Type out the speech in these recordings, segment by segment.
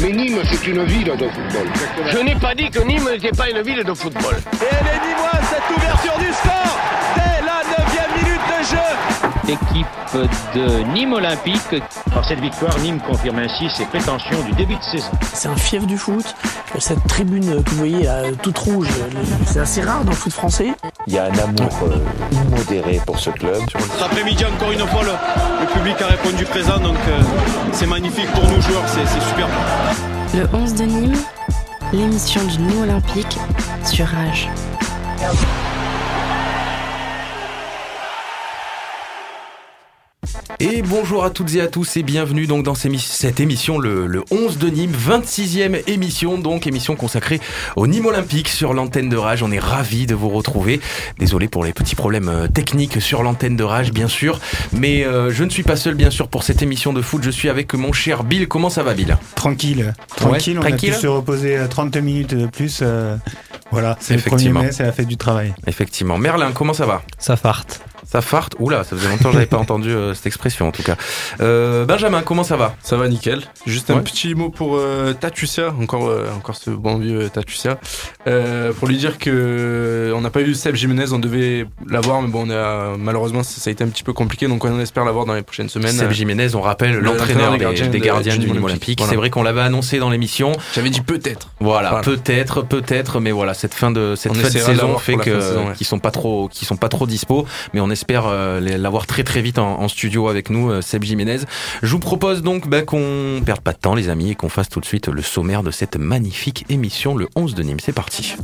Mais Nîmes, c'est une ville de football. Je n'ai pas dit que Nîmes n'était pas une ville de football. Et elle est nîmoise, cette ouverture du score dès la 9 minute de jeu Équipe de Nîmes Olympique. Par cette victoire, Nîmes confirme ainsi ses prétentions du début de saison. C'est un fief du foot. Cette tribune que vous voyez là, toute rouge, c'est assez rare dans le foot français. Il y a un amour euh, immodéré pour ce club. Cet après-midi, encore une fois, le, le, public a répondu présent, donc euh, c'est magnifique pour nous joueurs, c'est super. Le 11 de Nîmes, l'émission du Nîmes Olympique sur Rage. Et bonjour à toutes et à tous et bienvenue donc dans cette émission, le, le 11 de Nîmes, 26e émission, donc émission consacrée au Nîmes Olympique sur l'antenne de Rage. On est ravis de vous retrouver. Désolé pour les petits problèmes euh, techniques sur l'antenne de Rage, bien sûr. Mais euh, je ne suis pas seul, bien sûr, pour cette émission de foot. Je suis avec mon cher Bill. Comment ça va, Bill? Tranquille. Tranquille, on tranquille. a pu se reposer 30 minutes de plus. Euh, voilà, c'est le 1er mai, ça a fait du travail. Effectivement. Merlin, comment ça va? Ça farte. Ça farte Oula, ça faisait longtemps que j'avais pas entendu euh, cette expression en tout cas. Euh, Benjamin, comment ça va? Ça va nickel. Juste un petit mot pour euh, Tatucia, encore, euh, encore ce bon vieux Tatucia, euh, pour lui dire que on n'a pas eu Seb Jiménez, on devait l'avoir, mais bon, on a, malheureusement ça, ça a été un petit peu compliqué, donc on espère l'avoir dans les prochaines semaines. Seb Jiménez, on rappelle, le- l'entraîneur des, des de- gardiens du Nîmes Olympique. Olympique. Voilà. C'est vrai qu'on l'avait annoncé dans l'émission. J'avais dit peut-être. Voilà, Voilà. peut-être, peut-être, mais voilà, cette fin de cette fin de saison fait qu'ils sont pas trop, qui sont pas trop dispo, mais on espère euh, les- l'avoir très très vite en, en studio avec nous, euh, Seb Jiménez. Je vous propose donc bah, qu'on perde pas de temps, les amis, et qu'on fasse tout de suite le sommaire de cette magnifique émission, le 11 de Nîmes. C'est parti.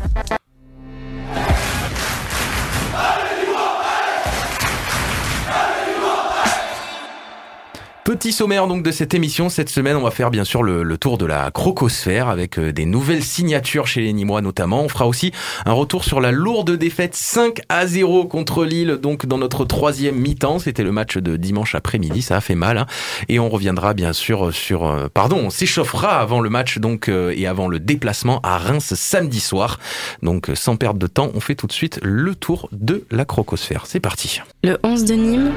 Petit sommaire donc de cette émission. Cette semaine, on va faire bien sûr le, tour de la crocosphère avec euh, des nouvelles signatures chez les Nîmois notamment. On fera aussi un retour sur la lourde défaite 5 à 0 contre Lille, donc dans notre troisième mi-temps. C'était le match de dimanche après-midi, ça a fait mal. hein. Et on reviendra bien sûr sur... euh, pardon, on s'échauffera avant le match donc euh, et avant le déplacement à Reims samedi soir. Donc sans perdre de temps, on fait tout de suite le tour de la crocosphère. C'est parti. Le 11 de Nîmes.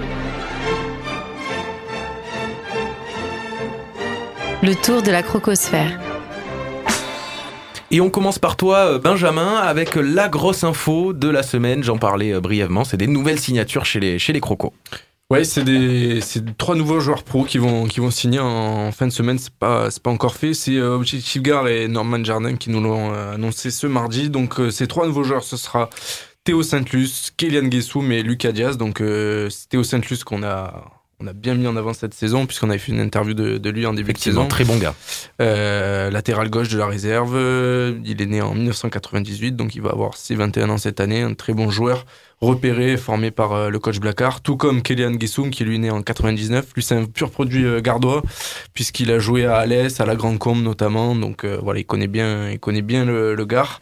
Le tour de la crocosphère. Et on commence par toi, euh, Benjamin, avec la grosse info de la semaine. J'en parlais euh, brièvement. C'est des nouvelles signatures chez les, chez les crocos. Ouais, c'est des c'est trois nouveaux joueurs pro qui vont qui vont signer en fin de semaine. C'est pas c'est pas encore fait. C'est euh, Objectif Gar et Norman Jardin qui nous l'ont euh, annoncé ce mardi. Donc euh, ces trois nouveaux joueurs, ce sera Théo Saint-Luce, Kélian Guessoum et Lucas Diaz. Donc euh, c'est Théo Saint-Luce qu'on a on a bien mis en avant cette saison puisqu'on avait fait une interview de, de lui en début de saison. très bon gars. Euh, latéral gauche de la réserve. Il est né en 1998, donc il va avoir ses 21 ans cette année. Un très bon joueur, repéré, formé par euh, le coach Blacard, tout comme Kélian Guessoum, qui lui est né en 99. Lui, c'est un pur produit euh, gardois, puisqu'il a joué à Alès, à la Grande Combe notamment. Donc euh, voilà, il connaît bien, il connaît bien le, le Gard.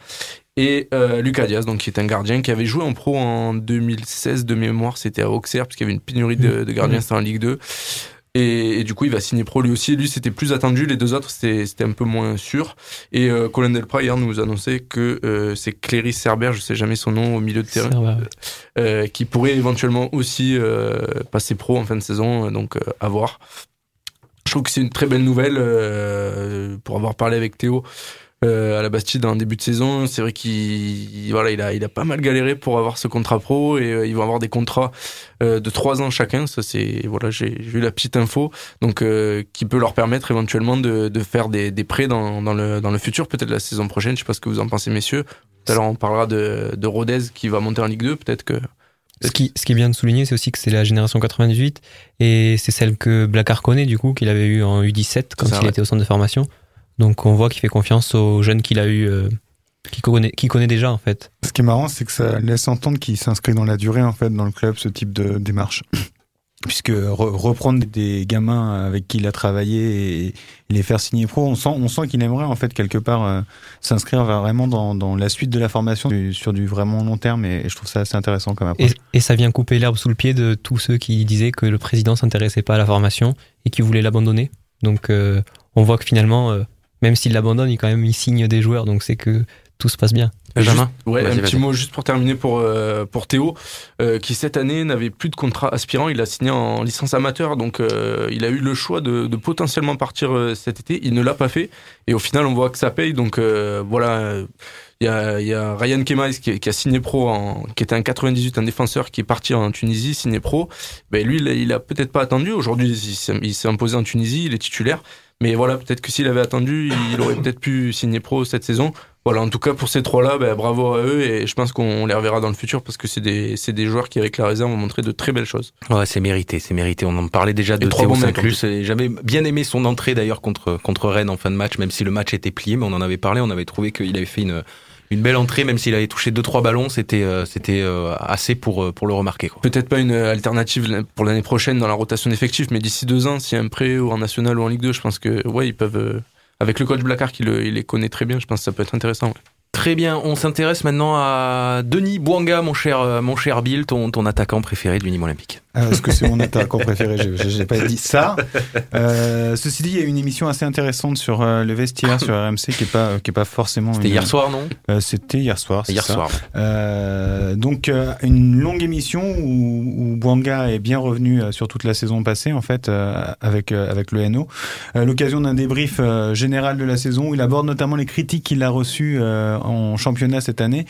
Et euh, Lucas Diaz, donc qui est un gardien qui avait joué en pro en 2016 de mémoire, c'était à Auxerre, parce qu'il y avait une pénurie de, de gardiens, c'était en Ligue 2. Et, et du coup, il va signer pro lui aussi. Lui, c'était plus attendu. Les deux autres, c'était un peu moins sûr. Et euh, Colin Delprat, hier, nous annonçait que euh, c'est Cléry Cerber, je sais jamais son nom, au milieu de terrain, Cerber, euh, qui pourrait éventuellement aussi passer pro en fin de saison. Donc, à voir. Je trouve que c'est une très belle nouvelle pour avoir parlé avec Théo euh, à la Bastide en début de saison. C'est vrai qu'il voilà, il a, il a pas mal galéré pour avoir ce contrat pro et euh, ils vont avoir des contrats euh, de trois ans chacun. Ça c'est voilà, j'ai eu la petite info donc euh, qui peut leur permettre éventuellement de, de faire des, des prêts dans, dans le dans le futur, peut-être la saison prochaine. Je sais pas ce que vous en pensez, messieurs. Tout à l'heure on parlera de, de Rodez qui va monter en Ligue 2. Peut-être que Ce qui, ce qui est bien de souligner, c'est aussi que c'est la génération 98 et c'est celle que Blacard connaît du coup, qu'il avait eu en U17 quand ça, il ouais. était au centre de formation. Donc on voit qu'il fait confiance aux jeunes qu'il a eu, euh, qu'il connaît, connaît déjà en fait. Ce qui est marrant, c'est que ça laisse entendre qu'il s'inscrit dans la durée, en fait, dans le club, ce type de démarche. Puisque re- reprendre des gamins avec qui il a travaillé et les faire signer pro, on sent, on sent qu'il aimerait, en fait, quelque part, euh, s'inscrire vraiment dans, dans la suite de la formation du- sur du vraiment long terme et, et je trouve ça assez intéressant comme Et, approche. et ça vient couper l'herbe sous le pied de tous ceux qui disaient que le président s'intéressait pas à la formation et qui voulait l'abandonner. Donc euh, on voit que finalement, euh, même s'il l'abandonne, il quand même il signe des joueurs, donc c'est que tout se passe bien. Benjamin Juste- ouais, un petit mot juste pour terminer pour, euh, pour Théo, euh, qui cette année n'avait plus de contrat aspirant. Il a signé en licence amateur, donc euh, il a eu le choix de, de potentiellement partir euh, cet été. Il ne l'a pas fait. Et au final, on voit que ça paye. Donc euh, voilà, il y a, il y a Ryan Kemais qui, qui a signé pro, en, qui était un 98, un défenseur qui est parti en Tunisie, signé pro. Ben, lui, il a, il a peut-être pas attendu. Aujourd'hui, il s'est- il s'est imposé en Tunisie, il est titulaire. Mais voilà, peut-être que s'il avait attendu, il aurait peut-être pu signer pro cette saison. Voilà, en tout cas pour ces trois-là, ben, bravo à eux et je pense qu'on les reverra dans le futur parce que c'est des, c'est des joueurs qui avec la réserve ont montré de très belles choses. Ouais, c'est mérité, c'est mérité. On en parlait déjà de Théo Saint-Clus. J'avais bien aimé son entrée d'ailleurs contre contre Rennes en fin de match, même si le match était plié, mais on en avait parlé. On avait trouvé qu'il avait fait une une belle entrée, même s'il avait touché deux trois ballons, c'était euh, c'était euh, assez pour euh, pour le remarquer. Peut-être pas une alternative pour l'année prochaine dans la rotation d'effectifs, mais d'ici deux ans, s'il y a un prêt ou en national ou en Ligue 2, je pense que ouais, ils peuvent. euh, avec le coach Blacard qui le- il les connaît très bien, je pense que ça peut être intéressant. ouais. Très bien, on s'intéresse maintenant à Denis Bouanga, mon cher mon cher Bill, ton ton attaquant préféré de l'Unime Olympique. Ah, Est-ce que c'est mon attaquant préféré Je- J'ai pas dit ça. Euh, ceci dit, il y a une émission assez intéressante sur euh, le vestiaire sur RMC qui est pas qui est pas forcément. C'était une- hier soir, non? Euh, C'était hier soir. Hier ça. soir. Donc une longue émission où, où Bouanga est bien revenu sur toute la saison passée en fait avec avec le NO. L'occasion d'un débrief général de la saison où il aborde notamment les critiques qu'il a reçues en championnat cette année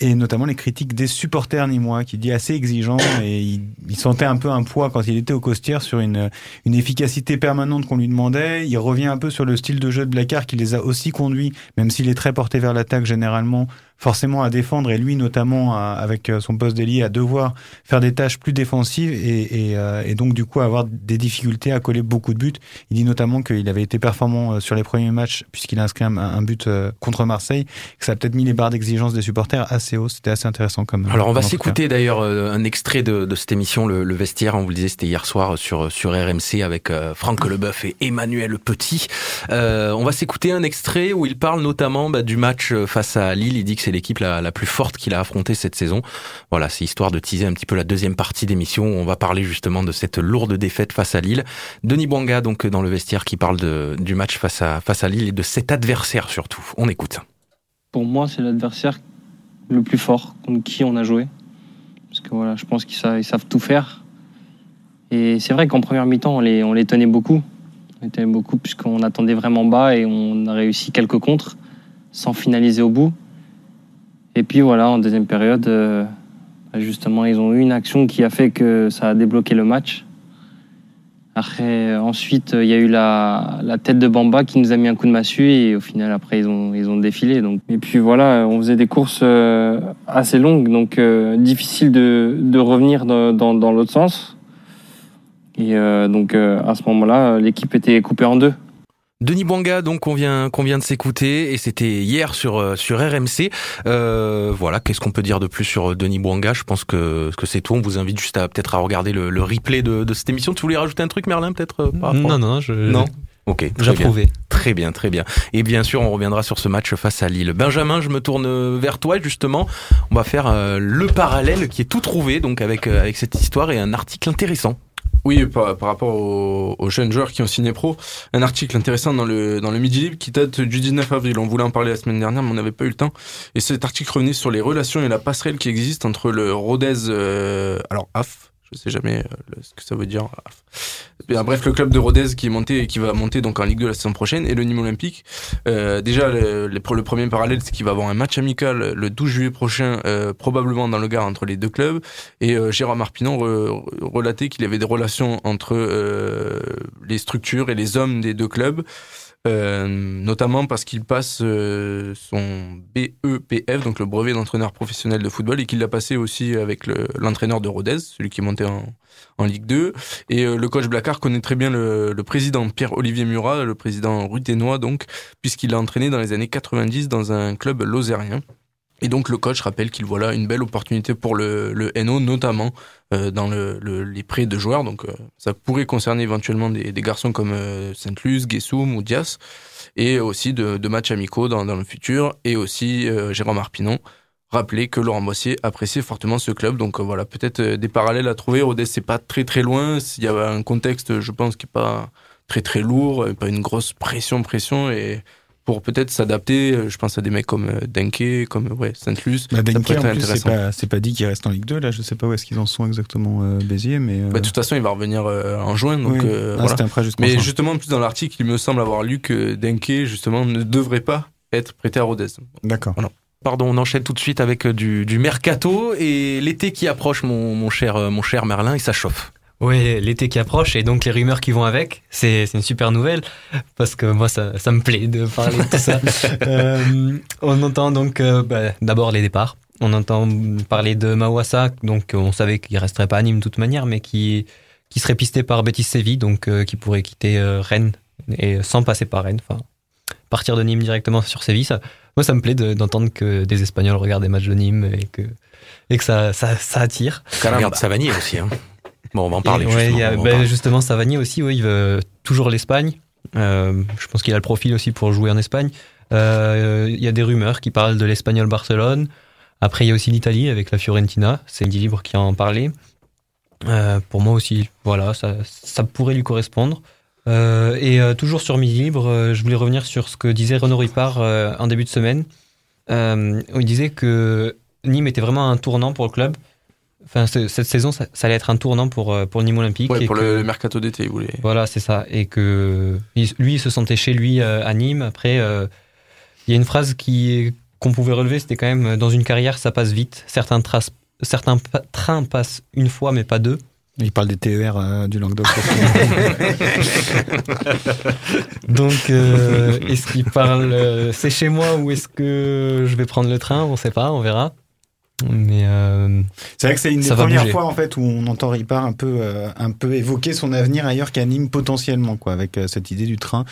et notamment les critiques des supporters nîmois qui dit assez exigeant et il, il sentait un peu un poids quand il était au Costières sur une une efficacité permanente qu'on lui demandait. Il revient un peu sur le style de jeu de Blacard qui les a aussi conduits, même s'il est très porté vers l'attaque généralement, forcément à défendre et lui notamment à- avec euh, son poste d'ailier à devoir faire des tâches plus défensives et, et, euh, et donc du coup avoir des difficultés à coller beaucoup de buts. Il dit notamment qu'il avait été performant euh, sur les premiers matchs puisqu'il a inscrit un, un but euh, contre Marseille, que ça a peut-être mis les barres d'exigence des supporters assez haut. C'était assez intéressant comme. Alors on va s'écouter d'ailleurs un extrait de, de cette émission, le, le vestiaire, on vous le disait, c'était hier soir sur sur RMC avec euh, Franck Leboeuf et Emmanuel Petit. Euh, on va s'écouter un extrait où il parle notamment bah, du match face à Lille. Il dit que l'équipe la, plus forte qu'il a affrontée cette saison. Voilà, c'est histoire de teaser un petit peu la deuxième partie d'émission où on va parler justement de cette lourde défaite face à Lille. Denis Bouanga donc dans le vestiaire qui parle de, du match face à face à Lille et de cet adversaire surtout. On écoute. Pour moi, c'est l'adversaire le plus fort contre qui on a joué. Parce que voilà, je pense qu'ils savent, savent tout faire. Et c'est vrai qu'en première mi-temps, on les, on les tenait beaucoup. On les tenait beaucoup puisqu'on attendait vraiment bas et on a réussi quelques contres sans finaliser au bout. Et puis voilà, en deuxième période, euh, bah, justement, ils ont eu une action qui a fait que ça a débloqué le match. Après, ensuite, il y a eu la, tête de Bamba qui nous a mis un coup de massue et au final, après, ils ont, ils ont défilé. Donc. Et puis voilà, on faisait des courses euh, assez longues, donc euh, difficile de, de revenir dans, dans, l'autre sens. Et donc à ce moment-là, l'équipe était coupée en deux. Denis Bouanga, donc qu'on vient qu'on vient de s'écouter et c'était hier sur euh, sur RMC. Euh, voilà, qu'est-ce qu'on peut dire de plus sur euh, Denis Bouanga Je pense que que c'est tout. On vous invite juste à peut-être à regarder le, le replay de, de cette émission. Tu voulais rajouter un truc, Merlin, peut-être euh, Non, non, je. non. Ok, J'approuvais. Très bien, très bien. Et bien sûr, on reviendra sur ce match face à Lille. Benjamin, je me tourne vers toi justement. On va faire euh, le parallèle qui est tout trouvé donc avec euh, avec cette histoire et un article intéressant. Oui, par, par rapport aux, aux jeunes joueurs qui ont signé pro, un article intéressant dans le, dans le Midi Libre qui date du 19 avril. On voulait en parler la semaine dernière, mais on n'avait pas eu le temps. Et cet article revenait sur les relations et la passerelle qui existe entre le Rodez, euh, alors AF, je sais jamais euh, ce que ça veut dire. AF. Bref, le club de Rodez qui est monté et qui va monter donc en Ligue 2 la saison prochaine et le Nîmes Olympique. Euh, déjà, le, premier parallèle, c'est qu'il va avoir un match amical le 12 juillet prochain, euh, probablement dans le Gard entre les deux clubs. Et euh, Jérôme Arpinon re- relatait qu'il y avait des relations entre euh, les structures et les hommes des deux clubs. Euh, notamment parce qu'il passe euh, son BEPF, donc le brevet d'entraîneur professionnel de football, et qu'il l'a passé aussi avec le- l'entraîneur de Rodez, celui qui est monté en, Ligue 2. Et euh, le coach Blacard connaît très bien le, le président Pierre-Olivier Murat, le président ruténois, donc, puisqu'il l'a entraîné dans les années 90 dans un club lozérien. Et donc le coach rappelle qu'il voit là une belle opportunité pour le, le NO, notamment euh, dans le, le- les prêts de joueurs. Donc euh, ça pourrait concerner éventuellement des, garçons comme euh, Saint-Luz, Guessoum ou Dias, et aussi de, de matchs amicaux dans, le futur. Et aussi euh, Jérôme Arpinon rappeler que Laurent Boissier appréciait fortement ce club. Donc voilà, peut-être des parallèles à trouver. Rodez, c'est pas très très loin. Il y a un contexte, je pense, qui est pas très très lourd, pas une grosse pression pression et pour peut-être s'adapter. Euh, Je pense à des mecs comme euh, Denke, comme ouais, Saint-Luce. Bah, Denke, en plus, c'est pas, c'est pas dit qu'il reste en Ligue 2. Là, je sais pas où est-ce qu'ils en sont exactement, euh, Béziers, mais. euh, Bah, de toute façon, il va revenir euh, en juin. Donc, Oui. euh, Ah, voilà. c'était un prêt Mais juin. justement, en plus dans l'article, il me semble avoir lu que Denke, justement, ne devrait pas être prêté à Rodez. D'accord. Pardon, on enchaîne tout de suite avec euh, du, du mercato et l'été qui approche, mon, mon cher, euh, mon cher Merlin, et ça chauffe. Oui, l'été qui approche et donc les rumeurs qui vont avec, c'est c'est une super nouvelle parce que moi ça, ça me plaît de parler de tout ça. Euh, on entend donc euh, bah, d'abord les départs. On entend parler de Mawassa, donc euh, on savait qu'il resterait pas à Nîmes de toute manière, mais qui qui serait pisté par Betis Séville, donc euh, qui pourrait quitter euh, Rennes et sans passer par Rennes, enfin partir de Nîmes directement sur Séville. Ça, moi ça me plaît de- d'entendre que des Espagnols regardent des matchs de Nîmes et que et que ça ça, ça attire. Regarde Savanier aussi. Hein. Bon, on va en parler. Et ouais, justement, y a- ben, justement, Savani aussi, oui, il veut toujours l'Espagne. Euh, je pense qu'il a le profil aussi pour jouer en Espagne. Euh, Il y a des rumeurs qui parlent de l'Espagnol Barcelone. Après, il y a aussi l'Italie avec la Fiorentina. C'est Andy Libre qui en parlait. Euh, pour moi aussi, voilà, ça, ça pourrait lui correspondre. Euh, et toujours sur Midi Libre, je voulais revenir sur ce que disait Renaud Ripard en début de semaine. Où il disait que Nîmes était vraiment un tournant pour le club. Enfin, ce- cette saison, ça, ça allait être un tournant pour, euh, pour Nîmes Olympique. Ouais, et pour que- le, mercato d'été, il voulait. Voilà, c'est ça. Et que lui, il se sentait chez lui euh, à Nîmes. Après, euh, il y a une phrase qui qu'on pouvait relever, c'était quand même dans une carrière, ça passe vite. Certains, traces, certains pa- trains passent une fois, mais pas deux. Il parle des TER euh, du Languedoc. Donc, euh, est-ce qu'il parle euh, c'est chez moi ou est-ce que je vais prendre le train? On sait pas, on verra. Mais euh, C'est vrai que c'est une des premières bouger. fois en fait où on entend Ripard un peu, euh, un peu évoquer son avenir ailleurs qu'à Nîmes potentiellement quoi, avec euh, cette idée du train.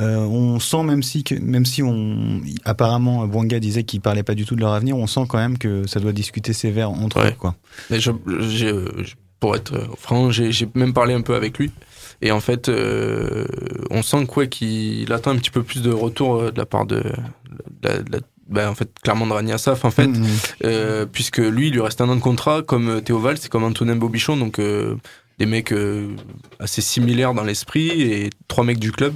Euh, on sent même si que, même si on apparemment Bouanga disait qu'il parlait pas du tout de leur avenir, on sent quand même que ça doit discuter sévère entre Ouais. eux quoi. Mais je- j'ai, je- pour être franc, j'ai même parlé un peu avec lui. Et en fait, euh, on sent quoi qu'il attend un petit peu plus de retour de la part de, de la- de la- ben, en fait, clairement de Rani Assaf, en fait, Mhm. euh, puisque lui, il lui reste un an de contrat, comme euh, Théo Valls, c'est comme Antonin Bobichon, donc euh, des mecs euh, assez similaires dans l'esprit et trois mecs du club.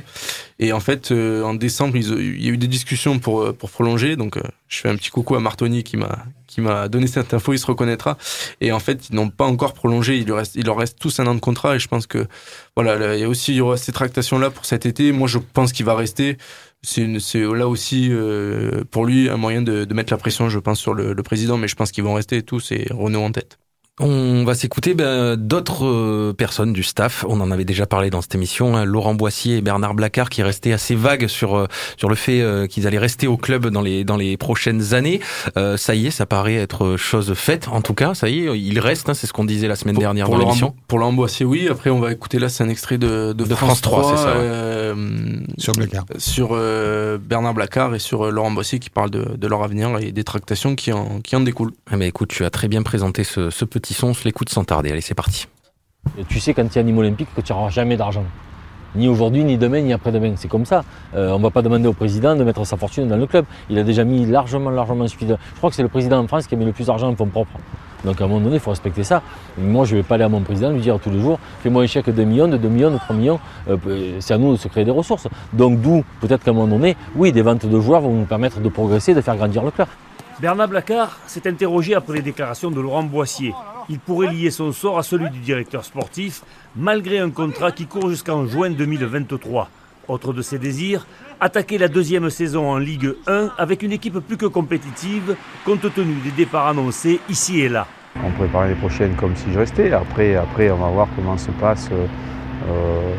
Et en fait, euh, en décembre, il y a eu des discussions pour, euh, pour prolonger. Donc, euh, je fais un petit coucou à Martoni qui m'a qui m'a donné cette info, il se reconnaîtra. Et en fait, ils n'ont pas encore prolongé. Il, lui reste, il leur reste tous un an de contrat. Et je pense que voilà, là, il y a aussi il aura ces tractations là pour cet été. Moi, je pense qu'il va rester. C'est là aussi euh, pour lui un moyen de, de mettre la pression, je pense, sur le, le président. Mais je pense qu'ils vont rester tous et Renault en tête. On va s'écouter ben, d'autres euh, personnes du staff. On en avait déjà parlé dans cette émission. hein, Laurent Boissier et Bernard Blacard qui restaient assez vagues sur euh, sur le fait euh, qu'ils allaient rester au club dans les dans les prochaines années. Euh, ça y est, ça paraît être chose faite. En tout cas, ça y est, il reste. hein, c'est ce qu'on disait la semaine dernière pour dans l'émission. pour Laurent Boissier, oui. Après, on va écouter là, c'est un extrait de, de, De France 3, c'est ça, ouais. euh, Sur Blacard. sur euh, Bernard Blacard et sur euh, Laurent Boissier qui parle de, de leur avenir et des tractations qui en, qui en découlent. Ah, mais écoute, tu as très bien présenté ce, ce petit son. On se l'écoute sans tarder. Allez, c'est parti. Tu sais quand tu es à Nîmes Olympique que tu n'auras jamais d'argent. Ni aujourd'hui, ni demain, ni après-demain. C'est comme ça. Euh, on ne va pas demander au président de mettre sa fortune dans le club. Il a déjà mis largement, largement suffisamment. Je crois que c'est le président en France qui a mis le plus d'argent en fonds propres. Donc à un moment donné, il faut respecter ça. Moi, je ne vais pas aller à mon président lui dire tous les jours fais-moi un chèque de 2 millions, de 2 millions, de 3 millions. Euh, c'est à nous de se créer des ressources. Donc d'où, peut-être qu'à un moment donné, oui, des ventes de joueurs vont nous permettre de progresser, de faire grandir le club. Bernard Blacard s'est interrogé après les déclarations de Laurent Boissier. Il pourrait lier son sort à celui du directeur sportif, malgré un contrat qui court jusqu'en juin 2023. Autre de ses désirs, attaquer la deuxième saison en Ligue 1 avec une équipe plus que compétitive, compte tenu des départs annoncés ici et là. On prépare l'année prochaine comme si je restais. Après, après on va voir comment se passe euh, euh,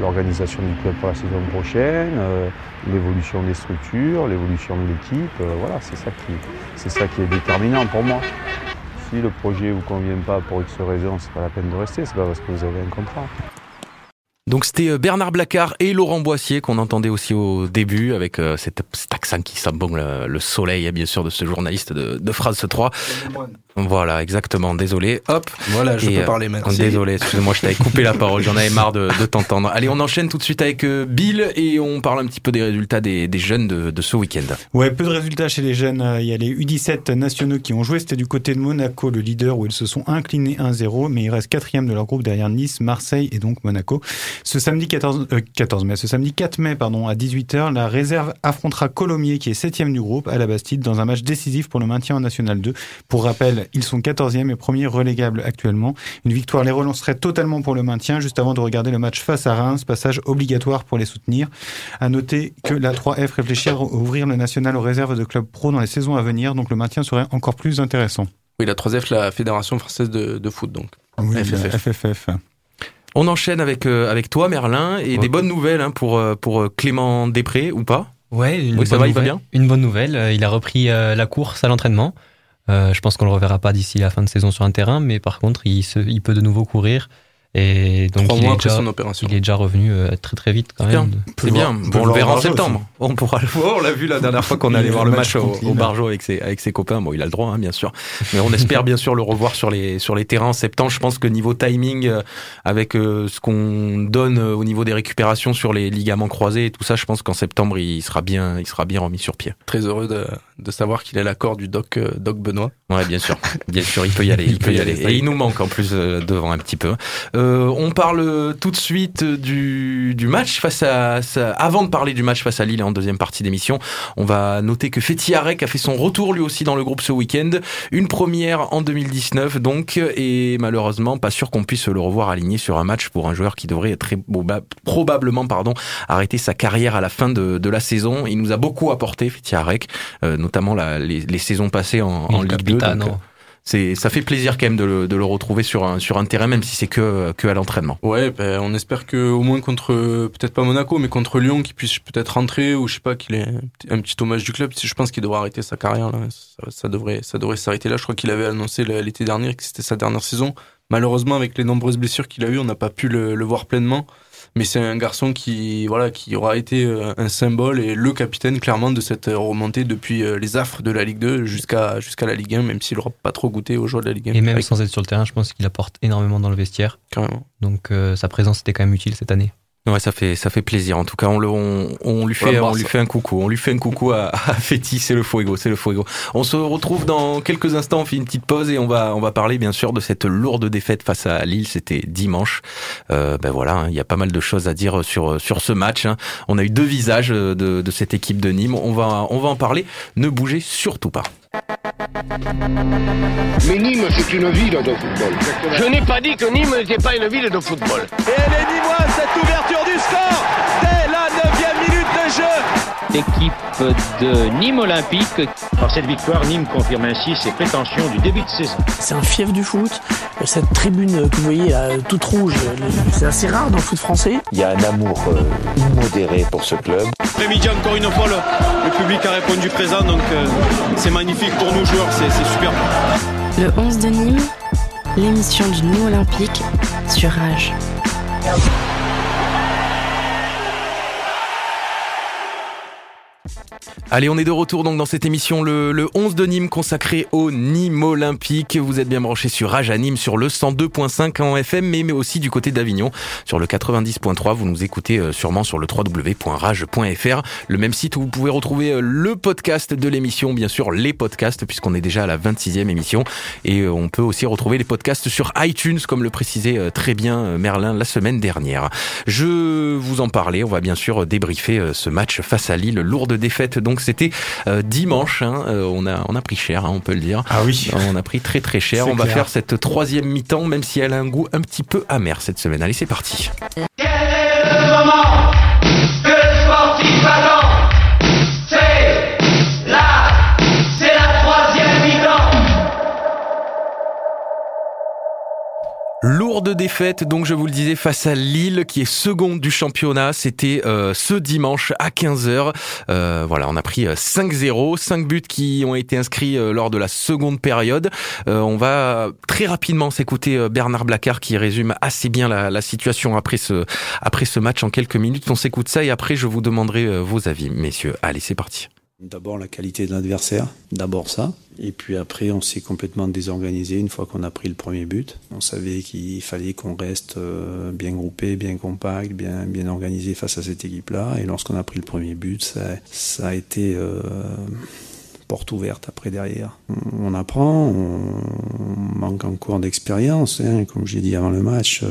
l'organisation du club pour la saison prochaine, euh, l'évolution des structures, l'évolution de l'équipe. euh, voilà, c'est ça, qui, c'est ça qui est déterminant pour moi. Si le projet ne vous convient pas pour X raison, c'est pas la peine de rester, c'est pas parce que vous avez un contrat. Donc c'était euh, Bernard Blacard et Laurent Boissier qu'on entendait aussi au début avec euh, cet, cet accent qui bon le, le soleil bien sûr de ce journaliste de, de France 3. Voilà, exactement. Désolé. Hop. Voilà, je Et, peux euh, parler maintenant. Désolé, excuse-moi, je t'avais coupé la parole. J'en avais marre de, de t'entendre. Allez, on enchaîne tout de suite avec Bill et on parle un petit peu des résultats des, des jeunes de, de ce week-end. Ouais, peu de résultats chez les jeunes. Il y a les U17 nationaux qui ont joué. C'était du côté de Monaco, le leader, où ils se sont inclinés 1-0. Mais ils restent quatrième de leur groupe derrière Nice, Marseille et donc Monaco. Ce samedi 14, 14 mai, ce samedi 4 mai, pardon, à 18h, la réserve affrontera Colomiers, qui est septième du groupe, à la Bastide, dans un match décisif pour le maintien en National 2. Pour rappel, ils sont 14e et premiers relégables actuellement. Une victoire les relancerait totalement pour le maintien, juste avant de regarder le match face à Reims, passage obligatoire pour les soutenir. À noter que la 3F réfléchit à ouvrir le national aux réserves de clubs pro dans les saisons à venir, donc le maintien serait encore plus intéressant. Oui, la 3F, la Fédération française de, de foot, donc. Oui, FFF. FFF. On enchaîne avec, euh, avec toi, Merlin, et des bonnes nouvelles hein, pour, euh, pour euh, Clément Després, ou pas? Ouais, une Oui, ça va, il va bien? Une bonne nouvelle. Il a repris la course à l'entraînement. Je pense qu'on le reverra pas d'ici la fin de saison sur un terrain, mais par contre, il, se, il peut de nouveau courir. Et donc, Trois il, mois est après déjà, son opération. il est déjà revenu euh, très très vite quand Bien, même. c'est bien. Bon, on le verra en septembre. On pourra le voir. On l'a vu la dernière fois qu'on allait voir le match match au, au. Barjo avec ses, avec ses copains. Bon, il a le droit, hein, bien sûr. Mais on espère bien sûr le revoir sur les, sur les terrains en septembre. Je pense que niveau timing, euh, avec euh, ce qu'on donne au niveau des récupérations sur les ligaments croisés et tout ça, je pense qu'en septembre, il sera bien, il sera bien remis sur pied. Très heureux de, de savoir qu'il a l'accord du doc, euh, doc Benoît. Ouais, bien sûr. Bien sûr, il peut y aller. Il, peut y aller. Et il nous manque en plus euh, devant un petit peu. Euh, on parle tout de suite du, du match face à, ça- avant de parler du match face à Lille en deuxième partie d'émission. On va noter que Fethi Arek a fait son retour lui aussi dans le groupe ce week-end. Une première en 2019 donc, et malheureusement pas sûr qu'on puisse le revoir aligné sur un match pour un joueur qui devrait très proba- probablement pardon arrêter sa carrière à la fin de, de la saison. Il nous a beaucoup apporté Fethi Arek, euh, notamment la- les, les saisons passées en, Ligue 2. capitaine, donc, non. euh, c'est, ça fait plaisir quand même de le, de le retrouver sur un, sur un terrain, même si c'est que, que à l'entraînement. Ouais, ben, on espère que au moins contre, peut-être pas Monaco, mais contre Lyon, qu'il puisse peut-être rentrer ou je sais pas, qu'il ait un petit- hommage du club. Je pense qu'il devrait arrêter sa carrière. Là. Ça, devrait, ça devrait s'arrêter là. Je crois qu'il avait annoncé l'été dernier que c'était sa dernière saison. Malheureusement, avec les nombreuses blessures qu'il a eues, on n'a pas pu le voir pleinement. Mais c'est un garçon qui, voilà, qui aura été euh, un symbole et le capitaine clairement de cette euh, remontée depuis euh, les affres de la Ligue 2 jusqu'à jusqu'à la Ligue 1, même s'il aura pas trop goûté aux joueurs de la Ligue 1. Et même Avec- sans être sur le terrain, je pense qu'il apporte énormément dans le vestiaire. Carrément. Donc euh, sa présence était quand même utile cette année. Ouais, ça fait ça fait plaisir. En tout cas, on le on, on lui fait on lui fait un coucou. On lui fait un coucou à, à Feti, c'est le fuego, c'est le fuego. On se retrouve dans quelques instants. On fait une petite pause et on va on va parler bien sûr de cette lourde défaite face à Lille. C'était dimanche. Euh, ben voilà, hein, il y a pas mal de choses à dire sur sur ce match. hein. On a eu deux visages de, de cette équipe de Nîmes. On va on va en parler. Ne bougez surtout pas. Mais Nîmes, c'est une ville de football. Je n'ai pas dit que Nîmes n'était pas une ville de football. Et elle est Nîmoise, cette ouverture du score jeu. L'équipe de Nîmes Olympique. Par cette victoire, Nîmes confirme ainsi ses prétentions du début de saison. C'est un fief du foot. Cette tribune que vous voyez là, toute rouge, c'est assez rare dans le foot français. Il y a un amour euh, immodéré pour ce club. Après-midi, encore une fois, le, le public a répondu présent, donc euh, c'est magnifique pour nous joueurs, c'est c'est super. Le 11 de Nîmes, l'émission du Nîmes Olympique sur Rage. Allez, on est de retour donc dans cette émission, le, le 11 de Nîmes consacré au Nîmes Olympique. Vous êtes bien branchés sur Rage à Nîmes sur le 102.5 en FM, mais, mais aussi du côté d'Avignon sur le 90.3. Vous nous écoutez euh, sûrement sur le www.rage.fr, le même site où vous pouvez retrouver euh, le podcast de l'émission, bien sûr les podcasts, puisqu'on est déjà à la 26e émission. Et euh, on peut aussi retrouver les podcasts sur iTunes, comme le précisait très bien Merlin la semaine dernière. Je vous en parlais, on va bien sûr débriefer ce match face à Lille, lourde défaite. Donc c'était euh, dimanche, hein, euh, on a on a pris cher, hein, on peut le dire. Ah oui. On a pris très très cher. On va faire cette troisième mi-temps, même si elle a un goût un petit peu amer cette semaine. Allez, c'est parti. le moment? Lourde défaite, donc je vous le disais, face à Lille, qui est seconde du championnat. C'était euh, ce dimanche à 15h. Euh, voilà, on a pris euh, 5-0, 5 buts qui ont été inscrits euh, lors de la seconde période. Euh, on va très rapidement s'écouter euh, Bernard Blacard qui résume assez bien la, la situation après ce, après ce match en quelques minutes. On s'écoute ça et après je vous demanderai euh, vos avis, messieurs. Allez, c'est parti. D'abord la qualité de l'adversaire, d'abord ça. Et puis après, on s'est complètement désorganisé une fois qu'on a pris le premier but. On savait qu'il fallait qu'on reste euh, bien groupé, bien compact, bien, bien organisé face à cette équipe-là. Et lorsqu'on a pris le premier but, ça, a été euh, porte ouverte après derrière. On apprend, on manque encore d'expérience. Hein. Comme j'ai dit avant le match, euh,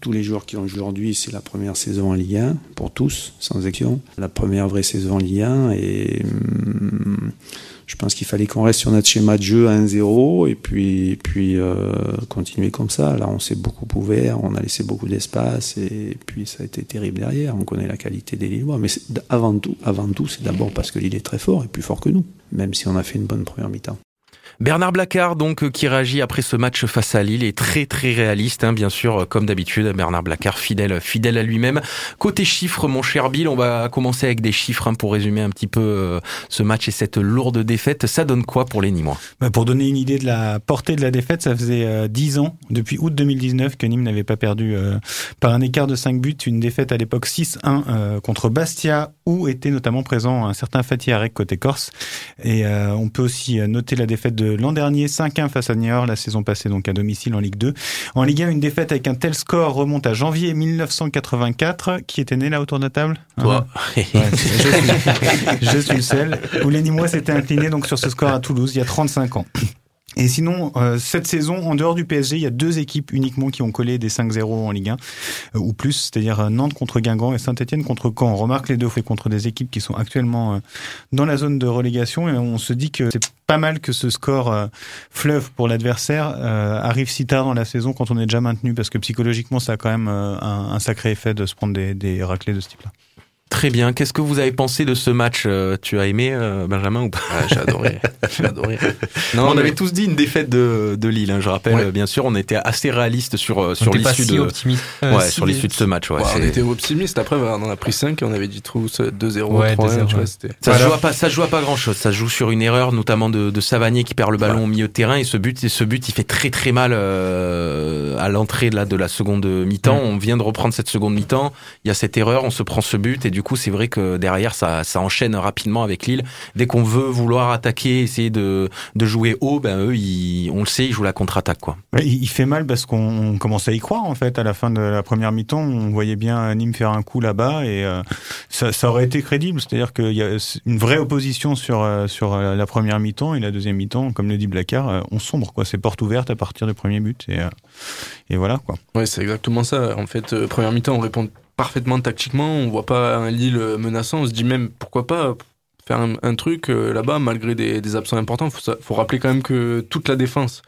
tous les joueurs qui ont aujourd'hui, c'est la première saison en Ligue 1, pour tous, sans exception. La première vraie saison en Ligue 1 et hum, je pense qu'il fallait qu'on reste sur notre schéma de jeu à 1-0 et puis, puis euh, continuer comme ça. Là, on s'est beaucoup ouvert, on a laissé beaucoup d'espace et puis ça a été terrible derrière. On connaît la qualité des Lillois, mais avant tout, avant tout, c'est d'abord parce que Lille est très fort et plus fort que nous, même si on a fait une bonne première mi-temps. Bernard Blacard, donc, euh, qui réagit après ce match face à Lille, est très très réaliste, hein, bien sûr, euh, comme d'habitude. Bernard Blacard, fidèle, fidèle à lui-même. Côté chiffres, mon cher Bill, on va commencer avec des chiffres hein, pour résumer un petit peu euh, ce match et cette lourde défaite. Ça donne quoi pour les Nîmois bah Pour donner une idée de la portée de la défaite, ça faisait 10 ans, depuis août 2019, que Nîmes n'avait pas perdu par un écart de 5 buts. Une défaite à l'époque 6-1 contre Bastia, où était notamment présent un certain Fatih Arek côté Corse. Et on peut aussi noter la défaite de l'an dernier, 5-1 face à Niort, la saison passée donc à domicile en Ligue 2. En Ligue 1, une défaite avec un tel score remonte à janvier 1984. Qui était né là autour de la table? Toi. je, suis, je, suis, le seul. Où les Nîmois s'étaient inclinés donc sur ce score à Toulouse il y a 35 ans. Et sinon, euh, cette saison, en dehors du PSG, il y a deux équipes uniquement qui ont collé des 5-0 en Ligue 1 euh, ou plus, c'est-à-dire euh, Nantes contre Guingamp et Saint-Etienne contre Caen. On remarque les deux faits contre des équipes qui sont actuellement dans la zone de relégation et on se dit que c'est pas mal que ce score fleuve pour l'adversaire arrive si tard dans la saison quand on est déjà maintenu parce que psychologiquement ça a quand même un, un, sacré effet de se prendre des, des raclés de ce type-là. Très bien. Qu'est-ce que vous avez pensé de ce match euh, Tu as aimé, euh, Benjamin, ou pas ah, J'ai adoré. Non, on avait tous dit une défaite de, de Lille. Hein, je rappelle, bien sûr, on était assez réaliste sur euh, sur l'issue de optimiste. ouais, sur l'issue de ce match. Ouais, on était optimiste. Après, on en a pris 5 et on avait dit trop 2-0, 3-1. Ça joue pas, ça joue pas grand chose. Ça joue sur une erreur, notamment de, de Savanier qui perd le ballon au milieu de terrain et ce but, et ce but, il fait très très mal à l'entrée de la de la seconde mi-temps. On vient de reprendre cette seconde mi-temps. Il y a cette erreur, on se prend ce but et du coup, c'est vrai que derrière, ça, ça enchaîne rapidement avec Lille. Dès qu'on veut vouloir attaquer, essayer de, de jouer haut, ben eux, ils, on le sait, ils jouent la contre-attaque. quoi. Il, fait mal parce qu'on commence à y croire, en fait. À la fin de la première mi-temps, on voyait bien Nîmes faire un coup là-bas et euh, ça, ça, aurait été crédible. C'est-à-dire qu'il y a une vraie opposition sur, euh, sur euh, la première mi-temps et la deuxième mi-temps, comme le dit Blacard, on sombre. quoi. C'est porte ouverte à partir du premier but et, et voilà. quoi. Ouais, c'est exactement ça. En fait, première mi-temps, on répond parfaitement tactiquement. On voit pas un Lille menaçant. On se dit même pourquoi pas faire un, truc euh, là-bas malgré des, absents importants. Faut, faut rappeler quand même que toute la défense,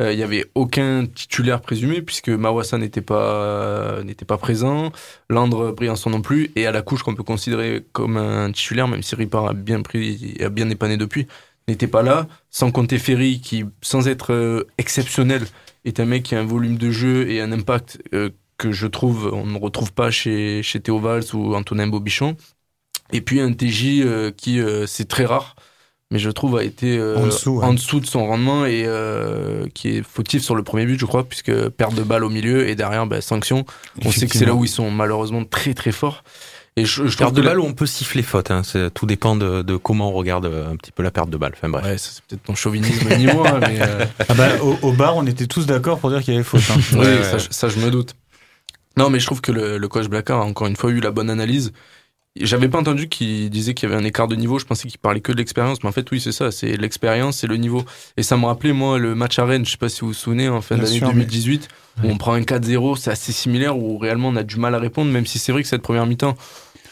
euh, il n'y avait aucun titulaire présumé puisque Mawassa n'était pas n'était pas présent, Landre Briançon non plus, et à la couche qu'on peut considérer comme un titulaire, même si Ripard a bien pris, a bien épané depuis, n'était pas là. Sans compter Ferry qui, sans être euh, exceptionnel, est un mec qui a un volume de jeu et un impact que je trouve on ne retrouve pas chez, chez Théo Valls ou Antonin Bobichon. Et puis un TJ euh, qui, euh, c'est très rare, mais je trouve a été euh, en, dessous, de son rendement et qui est fautif sur le premier but, je crois, puisque perte de balle au milieu et derrière, ben, sanction. On sait que c'est là où ils sont malheureusement très très forts. Et je, je perte de balle où on peut siffler faute. Hein. Tout dépend de, de, comment on regarde un petit peu la perte de balle. Enfin bref. Ouais, c'est peut-être ton chauvinisme ni moi. Mais ah bah, au, bar, on était tous d'accord pour dire qu'il y avait faute. Hein. oui, ça, ça, je me doute. Non, mais je trouve que le, le coach Blackard a encore une fois eu la bonne analyse. J'avais pas entendu qu'il disait qu'il y avait un écart de niveau. Je pensais qu'il parlait que de l'expérience, mais en fait, oui, c'est ça. C'est l'expérience, c'est le niveau. Et ça me rappelait moi le match à Rennes. Je sais pas si vous vous souvenez en fin d'année 2018 où on prend un 4-0. C'est assez similaire où réellement on a du mal à répondre, même si c'est vrai que cette première mi-temps,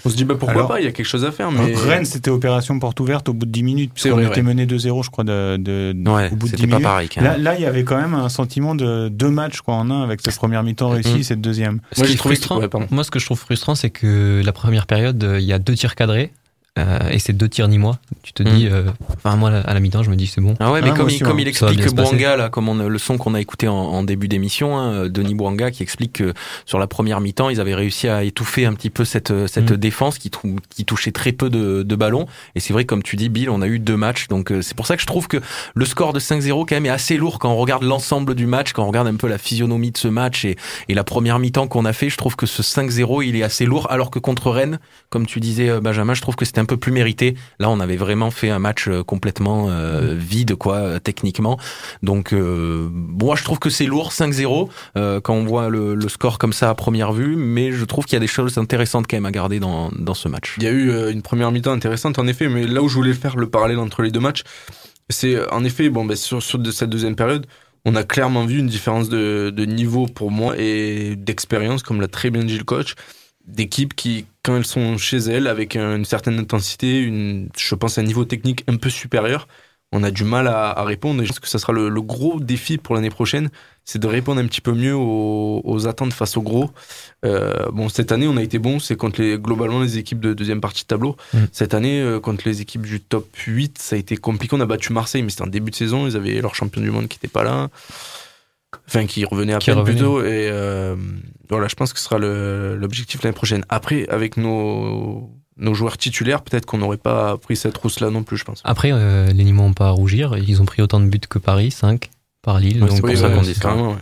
on se dit bah pourquoi pas, il y a quelque chose à faire. Mais Rennes, c'était opération porte ouverte au bout de 10 minutes, puisqu'on était mené 2-0, je crois, de, de, au bout de 10 minutes. Pareil, là, là, il y avait quand même un sentiment de deux matchs quoi en un avec cette première mi-temps réussie, et cette deuxième. Moi, frustrant, moi, ce que je trouve frustrant, c'est que la première période, il y a deux tirs cadrés. Euh, et c'est deux tirs ni moi. Tu te dis, mm. euh, enfin moi à la mi-temps, je me dis c'est bon. Ah ouais, mais ah, comme, il, comme il explique Bouanga là, comme on, le son qu'on a écouté en, en début d'émission, hein, Denis Bouanga qui explique que sur la première mi-temps, ils avaient réussi à étouffer un petit peu cette cette mm. défense qui, qui touchait très peu de, de ballons. Et c'est vrai, comme tu dis, Bill, on a eu deux matchs, donc euh, c'est pour ça que je trouve que le score de 5-0 quand même est assez lourd quand on regarde l'ensemble du match, quand on regarde un peu la physionomie de ce match et, et la première mi-temps qu'on a fait. Je trouve que ce 5-0 il est assez lourd, alors que contre Rennes, comme tu disais Benjamin, je trouve que c'était un peu plus mérité. Là, on avait vraiment fait un match euh, complètement euh, vide, quoi, euh, techniquement. Donc, moi, je trouve que c'est lourd, 5-0, euh, quand on voit le, score comme ça à première vue, mais je trouve qu'il y a des choses intéressantes quand même à garder dans, dans ce match. Il y a eu une première mi-temps intéressante en effet, mais là où je voulais faire le parallèle entre les deux matchs, c'est en effet, bon, sur, sur de cette deuxième période, on a clairement vu une différence de, de niveau pour moi et d'expérience, comme l'a très bien dit le coach, d'équipes qui, quand elles sont chez elles, avec un- une certaine intensité, une, je pense un niveau technique un peu supérieur, on a du mal à, à répondre. Et je pense que ça sera le, le gros défi pour l'année prochaine, c'est de répondre un petit peu mieux aux, aux attentes face aux gros. Euh, bon, cette année, on a été bon, c'est contre les, globalement les équipes de deuxième partie de tableau. Mm. Cette année, euh, contre les équipes du top 8, ça a été compliqué. On a battu Marseille, mais c'était en début de saison. Ils avaient leur champion du monde qui n'était pas là. Enfin, qui revenait à Qui peine revenait. Et euh, voilà, je pense que ce sera l'objectif l'année prochaine. Après, avec nos, nos joueurs titulaires, peut-être qu'on n'aurait pas pris cette rousse-là non plus, je pense. Après, euh, les Nîmois n'ont pas à rougir. Ils ont pris autant de buts que Paris, 5 par Lille. Ouais, donc ça qu'on dit ça. ouais.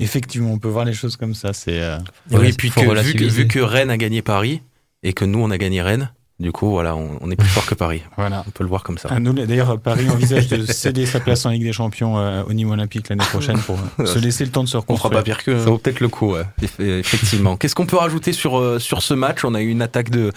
Effectivement, on peut voir les choses comme ça. C'est euh, Oui, et puis faut que, vu, que, vu que Rennes a gagné Paris et que nous on a gagné Rennes, du coup voilà, on, on est plus fort que Paris. Voilà. On peut le voir comme ça. Ah, nous, D'ailleurs, Paris envisage de céder sa place en Ligue des Champions euh, au niveau olympique l'année prochaine pour euh, se laisser le temps de se reconstruire. Ça vaut peut-être le coup, ouais. Eff- effectivement. Qu'est-ce qu'on peut rajouter sur euh, sur ce match? On a eu une attaque de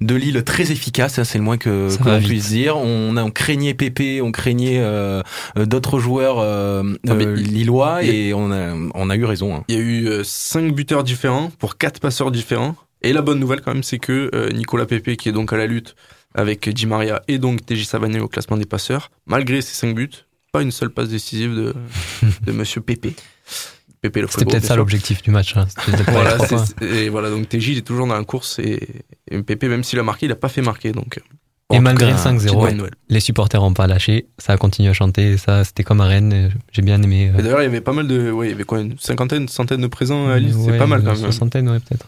de Lille très efficace, hein, c'est le moins que que vite. puisse dire. On a on craignait Pépé, on craignait euh, euh, d'autres joueurs euh, Ah, euh, lillois il- et on a on a eu raison. hein. Il y a eu 5 buteurs différents pour 4 passeurs différents. Et la bonne nouvelle quand même, c'est que euh, Nicolas Pepe, qui est donc à la lutte avec Di Maria et donc TJ Savané au classement des passeurs, malgré ces 5 buts, pas une seule passe décisive de, de Monsieur Pepe. Pepe le C'était peut-être ça l'objectif du match. hein. Voilà, c'est- et voilà, donc TJ il est toujours dans la course et, et Pepe, même s'il a marqué, il n'a pas fait marquer. Donc, euh, Et malgré le cas, petite bonne 5-0, nouvelle. les supporters n'ont pas lâché. Ça a continué à chanter. Ça, c'était comme à Rennes. J'ai bien aimé. euh, d'ailleurs, il y avait pas mal de. Ouais, il y avait quoi, une cinquantaine, centaine de présents à Lille, c'est pas mal quand une même. hein. Soixantaine, ouais, peut-être.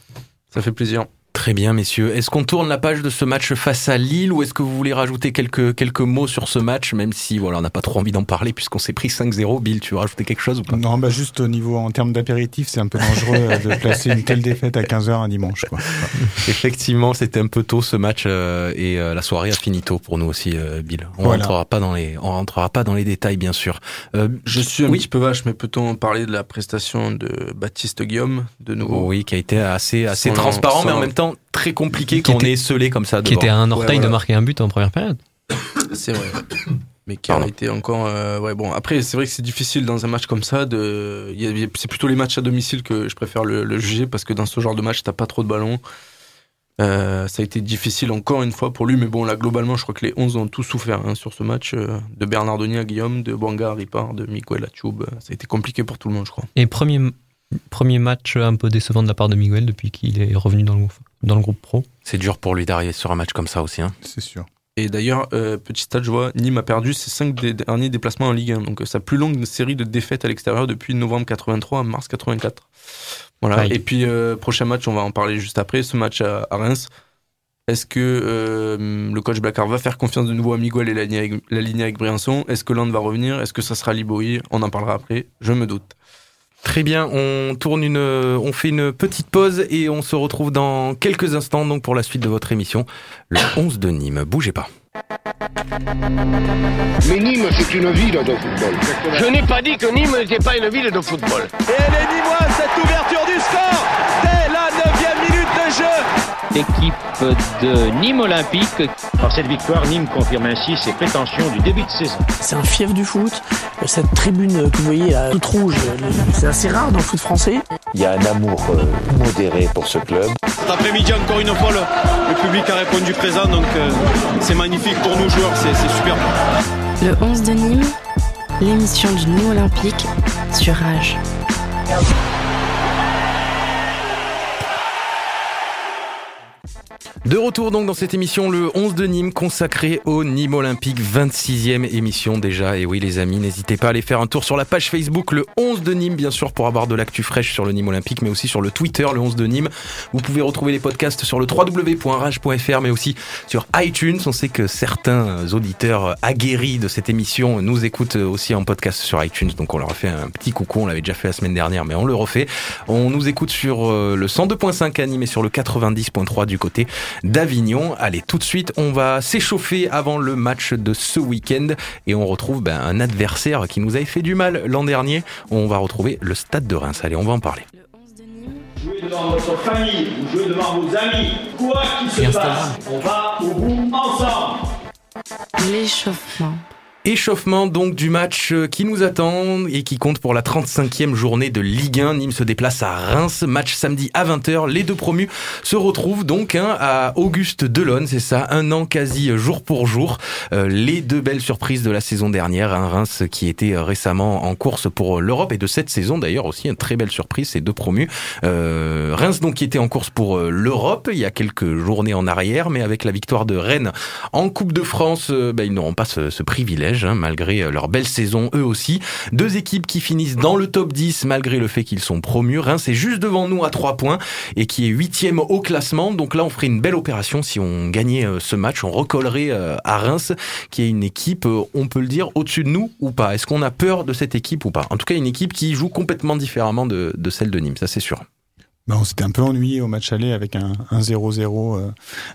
Ça fait plaisir. Très bien, messieurs. Est-ce qu'on tourne la page de ce match face à Lille ou est-ce que vous voulez rajouter quelques, quelques mots sur ce match, même si voilà, on n'a pas trop envie d'en parler puisqu'on s'est pris 5-0. Bill, tu veux rajouter quelque chose ou pas? Non, bah juste au niveau en termes d'apéritif, c'est un peu dangereux euh, de placer une telle défaite à 15h un dimanche. Quoi. Effectivement, c'était un peu tôt ce match euh, et euh, la soirée a fini tôt pour nous aussi, euh, Bill. On Voilà. rentrera pas dans les, on rentrera pas dans les détails, bien sûr. Euh, Je suis un oui. petit peu vache, mais peut-on parler de la prestation de Baptiste Guillaume de nouveau? Oui, qui a été assez, assez Sans- transparent, mais en même temps très compliqué Qui quand on était- est scellé comme ça. Qui était à un Ouais, orteil de marquer un but en première période. C'est vrai. Mais qui a été encore. euh, ouais, bon, après, c'est vrai que c'est difficile dans un match comme ça. De... il y a- C'est plutôt les matchs à domicile que je préfère le, le juger parce que dans ce genre de match, t'as pas trop de ballons. Euh, ça a été difficile encore une fois pour lui, mais bon, là, globalement, je crois que les 11 ont tous souffert hein, sur ce match. euh, de Bernardoni à Guillaume, de Bouanga à Ripard, de Miguel à Tchoub. Ça a été compliqué pour tout le monde, je crois. Et premier, premier match un peu décevant de la part de Miguel depuis qu'il est revenu dans le, dans le groupe pro. C'est dur pour lui d'arriver sur un match comme ça aussi. Hein. C'est sûr. Et d'ailleurs, euh, petit stade, je vois, Nîmes a perdu ses 5 derniers déplacements en Ligue 1. Donc, euh, sa plus longue série de défaites à l'extérieur depuis novembre 83 à mars 84. Voilà. Aïe. Et puis, euh, prochain match, on va en parler juste après, ce match à, à Reims. Est-ce que euh, le coach Blacard va faire confiance de nouveau à Miguel et la ligne avec, la ligne avec Briançon Est-ce que Land va revenir? Est-ce que ça sera Liboï On en parlera après, je me doute. Très bien, on tourne une, on fait une petite pause et on se retrouve dans quelques instants donc pour la suite de votre émission, le 11 de Nîmes. Bougez pas. Mais Nîmes, c'est une ville de football. Je n'ai pas dit que Nîmes n'était pas une ville de football. Et les Nîmois, cette ouverture du score jeu. Équipe de Nîmes Olympique. Par cette victoire, Nîmes confirme ainsi ses prétentions du début de saison. C'est un fief du foot. Cette tribune que vous voyez là, toute rouge, c'est assez rare dans le foot français. Il y a un amour euh, modéré pour ce club. Cet après-midi, encore une fois, le, le public a répondu présent, donc euh, c'est magnifique pour nous joueurs, c'est c'est super. Le 11 de Nîmes, l'émission du Nîmes Olympique sur Rage. De retour donc dans cette émission, le 11 de Nîmes consacré au Nîmes Olympique, 26e émission déjà. Et oui les amis, n'hésitez pas à aller faire un tour sur la page Facebook, le 11 de Nîmes bien sûr pour avoir de l'actu fraîche sur le Nîmes Olympique, mais aussi sur le Twitter, le 11 de Nîmes. Vous pouvez retrouver les podcasts sur le www.rage.fr, mais aussi sur iTunes. On sait que certains auditeurs aguerris de cette émission nous écoutent aussi en podcast sur iTunes, donc on leur a fait un petit coucou, on l'avait déjà fait la semaine dernière, mais on le refait. On nous écoute sur euh, le 102.5 à Nîmes et sur le 90.3 du côté d'Avignon. Allez, tout de suite, on va s'échauffer avant le match de ce week-end et on retrouve ben, un adversaire qui nous avait fait du mal l'an dernier. On va retrouver le Stade de Reims. Allez, on va en parler. Jouez devant votre famille, vous jouez devant vos amis, quoi qu'il se passe, on va au bout ensemble. L'échauffement. Échauffement donc du match euh, qui nous attend et qui compte pour la 35e journée de Ligue 1. Nîmes se déplace à Reims, match samedi à 20h. Les deux promus se retrouvent donc hein, à Auguste Delon, c'est ça, un an quasi jour pour jour. Euh, les deux belles surprises de la saison dernière, hein, Reims qui était récemment en course pour l'Europe et de cette saison d'ailleurs aussi une très belle surprise, ces deux promus. Euh, Reims donc qui était en course pour l'Europe il y a quelques journées en arrière, mais avec la victoire de Rennes en Coupe de France, ben, ils n'auront pas ce privilège Hein, malgré leur belle saison eux aussi. Deux équipes qui finissent dans le top 10 malgré le fait qu'ils sont promus. Reims est juste devant nous à 3 points et qui est huitième au classement. Donc là, on ferait une belle opération si on gagnait euh, ce match. On recollerait euh, à Reims, qui est une équipe, euh, on peut le dire, au-dessus de nous ou pas. Est-ce qu'on a peur de cette équipe ou pas? En tout cas, une équipe qui joue complètement différemment de, de celle de Nîmes, ça c'est sûr. Ben, on s'était un peu ennuyé au match aller avec un 0-0 euh,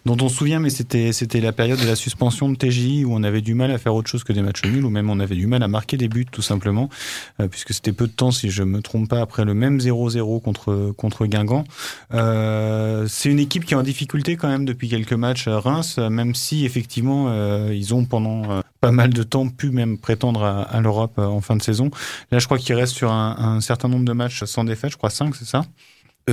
dont on se souvient, mais c'était c'était la période de la suspension de TJ où on avait du mal à faire autre chose que des matchs nuls, ou même on avait du mal à marquer des buts tout simplement, euh, puisque c'était peu de temps, si je me trompe pas, après le même 0-0 contre contre Guingamp. Euh, c'est une équipe qui est en difficulté quand même depuis quelques matchs à Reims, même si effectivement euh, ils ont pendant pas mal de temps pu même prétendre à, à l'Europe en fin de saison. Là, je crois qu'il reste sur un, un certain nombre de matchs sans défaite, je crois 5, c'est ça?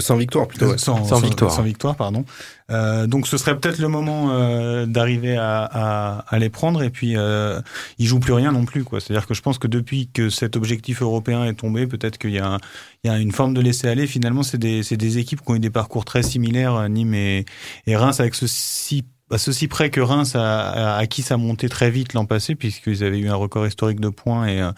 Sans victoire plutôt. Ouais. Sans, sans, victoire. Sans victoire, pardon. Euh, donc ce serait peut-être le moment euh, d'arriver à, à, à, les prendre et puis euh, ils jouent plus rien non plus quoi. C'est-à-dire que je pense que depuis que cet objectif européen est tombé, peut-être qu'il y a il y a une forme de laisser aller. Finalement, c'est des équipes qui ont eu des parcours très similaires Nîmes et, et Reims avec ce si à ceci près que Reims a, acquis sa montée très vite l'an passé, puisqu'ils avaient eu un record historique de points et, euh,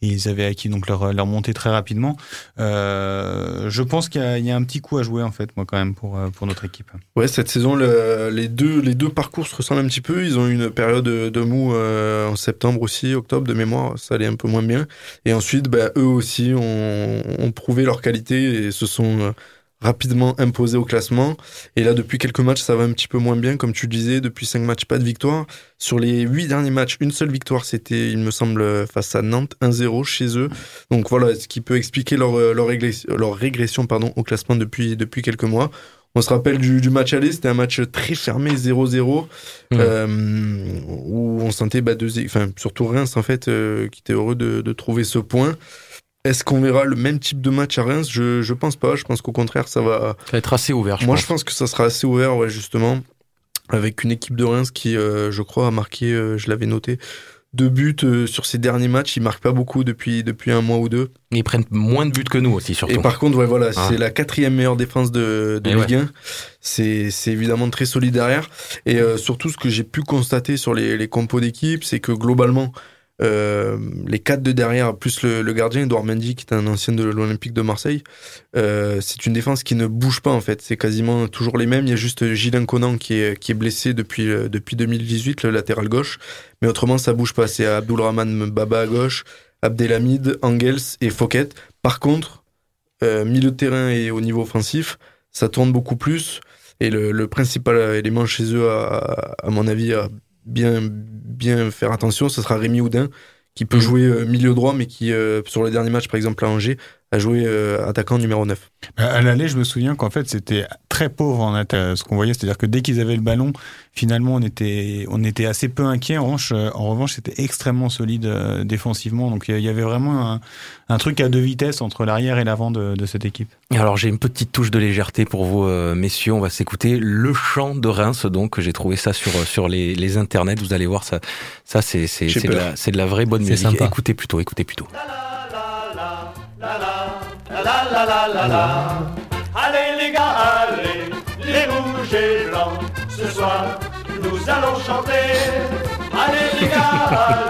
ils avaient acquis donc leur, leur montée très rapidement. Euh, je pense qu'il y, a un petit coup à jouer en fait, moi quand même pour euh, pour notre équipe. Ouais, cette saison, le, les deux les deux parcours se ressemblent un petit peu. Ils ont eu une période de mou euh, en septembre aussi, octobre de mémoire, ça allait un peu moins bien. Et ensuite, bah, eux aussi ont, ont prouvé leur qualité et se sont rapidement imposé au classement. Et là, depuis quelques matchs, ça va un petit peu moins bien. Comme tu disais, depuis cinq matchs, pas de victoire. Sur les huit derniers matchs, une seule victoire, c'était, il me semble, face à Nantes, 1-0 chez eux. Donc voilà, ce qui peut expliquer leur, leur, régression, leur régression pardon, au classement depuis, depuis quelques mois. On se rappelle du, du match aller, c'était un match très fermé, 0-0, mmh. euh, où on sentait bah, deux, enfin, surtout Reims, en fait, euh, qui était heureux de, de trouver ce point. Est-ce qu'on verra le même type de match à Reims? Je, je pense pas. Je pense qu'au contraire, ça va. Ça va être assez ouvert. Je Moi, pense. je pense que ça sera assez ouvert, ouais, justement. Avec une équipe de Reims qui, euh, je crois, a marqué, euh, je l'avais noté, deux buts euh, sur ces derniers matchs. Ils marquent pas beaucoup depuis, depuis un mois ou deux. Ils prennent moins de buts que nous aussi, surtout. Et par contre, ouais, voilà, ah. c'est la quatrième meilleure défense de, de Ligue ouais. 1. C'est, c'est évidemment très solide derrière. Et euh, surtout, ce que j'ai pu constater sur les, les compos d'équipe, c'est que globalement, euh, les quatre de derrière, plus le, gardien, Edouard Mendy, qui est un ancien de l'Olympique de Marseille, euh, c'est une défense qui ne bouge pas en fait. C'est quasiment toujours les mêmes. Il y a juste Gilles Conan qui est, blessé depuis, depuis 2018, le latéral gauche. Mais autrement, ça bouge pas. C'est Abdulrahman Baba à gauche, Abdelhamid, Angels et Fouquet. Par contre, euh, milieu de terrain et au niveau offensif, ça tourne beaucoup plus. Et le, principal élément chez eux, à, mon avis, bien, bien faire attention, ce sera Rémi Houdin, qui peut jouer euh, milieu droit, mais qui, euh, sur les derniers matchs, par exemple à Angers, a joué euh, attaquant numéro 9. À l'aller, je me souviens qu'en fait, c'était très pauvre en attaque, ce qu'on voyait, c'est-à-dire que dès qu'ils avaient le ballon, finalement, on était, on était assez peu inquiet. En revanche, en revanche, c'était extrêmement solide euh, défensivement. Donc, il y avait vraiment un, un, truc à deux vitesses entre l'arrière et l'avant de, de, cette équipe. Alors, j'ai une petite touche de légèreté pour vous, euh, messieurs. On va s'écouter le chant de Reims. Donc, j'ai trouvé ça sur sur les, les internets. Vous allez voir ça. Ça, c'est c'est c'est de, la, de la vraie bonne musique. Sympa. Écoutez plutôt, écoutez plutôt. La la la Allez les gars, allez, les rouges et blancs. Ce soir, nous allons chanter. Allez les gars.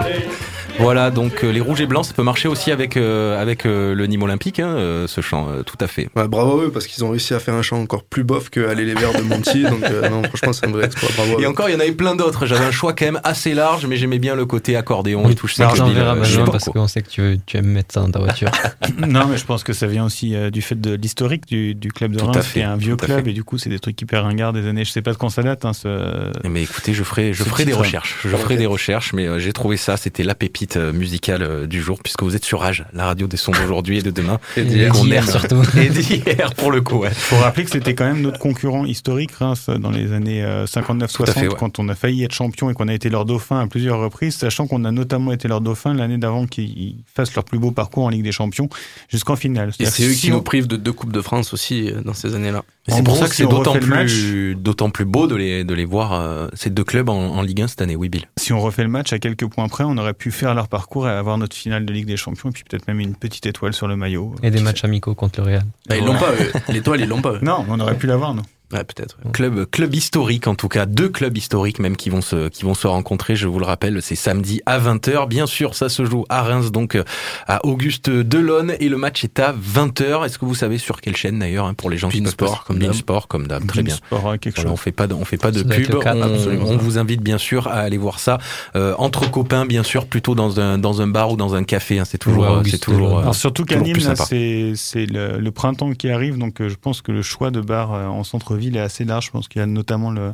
Voilà, donc euh, les rouges et blancs, ça peut marcher aussi avec euh, avec euh, le Nîmes Olympique, hein, euh, ce chant, euh, tout à fait. Ouais, bravo à eux, parce qu'ils ont réussi à faire un chant encore plus bof que Aller les Verts de Montier. donc, euh, non, franchement, c'est un vrai exploit. Bravo à Et eux. encore, il y en avait plein d'autres. J'avais un choix quand même assez large, mais j'aimais bien le côté accordéon Oui, et touche ça. on verra parce qu'on sait que tu, tu aimes mettre ça dans ta voiture. non, mais je pense que ça vient aussi euh, du fait de l'historique du, du club de Tout Reims, fait, qui est un vieux club, fait. et du coup, c'est des trucs hyper ringards des années. Je sais pas de quand ça date. Hein, ce... Mais écoutez, je ferai, je ferai des recherches. Je ferai des recherches, mais j'ai trouvé ça. C'était la pépite euh, musicale euh, du jour, puisque vous êtes sur Rage, la radio des sons d'aujourd'hui et de demain. Et d'hier. surtout. Et d'hier, pour le coup, ouais. Faut rappeler que c'était quand même notre concurrent historique, Reims, dans les années euh, à 59-60, fait, ouais. quand on a failli être champion et qu'on a été leur dauphin à plusieurs reprises, sachant qu'on a notamment été leur dauphin l'année d'avant qu'ils fassent leur plus beau parcours en Ligue des Champions jusqu'en finale. Et c'est eux si qui on- nous privent de deux Coupes de France aussi euh, dans ces années-là. C'est pour gros, ça que si c'est d'autant plus, d'autant plus beau de les, de les voir, euh, ces deux clubs en, en Ligue 1 cette année, oui, Bill. Si on refait le match à quelques points près, on aurait pu faire leur parcours et avoir notre finale de Ligue des Champions et puis peut-être même une petite étoile sur le maillot. Et des matchs amicaux contre le Real. Bah, ils l'ont pas, eux. L'étoile, ils l'ont pas, eux. Non, on aurait pu l'avoir, nous. Ouais, peut-être. ouais. Club, club historique en tout cas, deux clubs historiques même qui vont se, qui vont se rencontrer. Je vous le rappelle, c'est samedi à 20h. Bien sûr, ça se joue à Reims, donc euh, à Auguste Delonne, et le match est à 20h. Est-ce que vous savez sur quelle chaîne d'ailleurs hein, pour les gens qui pas- comme d'hab. Beansport, comme d'hab, très bien. Beansport, ouais, quelque Voilà, on chose. fait pas de, on fait pas de Ça pub. cadre, on, vous invite bien sûr à aller voir ça euh, entre copains, bien sûr, plutôt dans un dans un bar ou dans un café. hein. c'est toujours, Ouais, euh, c'est toujours. Euh, Alors surtout qu'à Nîmes, c'est c'est le, le printemps qui arrive, donc euh, je pense que le choix de bar euh, en centre-ville est assez large. Je pense qu'il y a notamment le,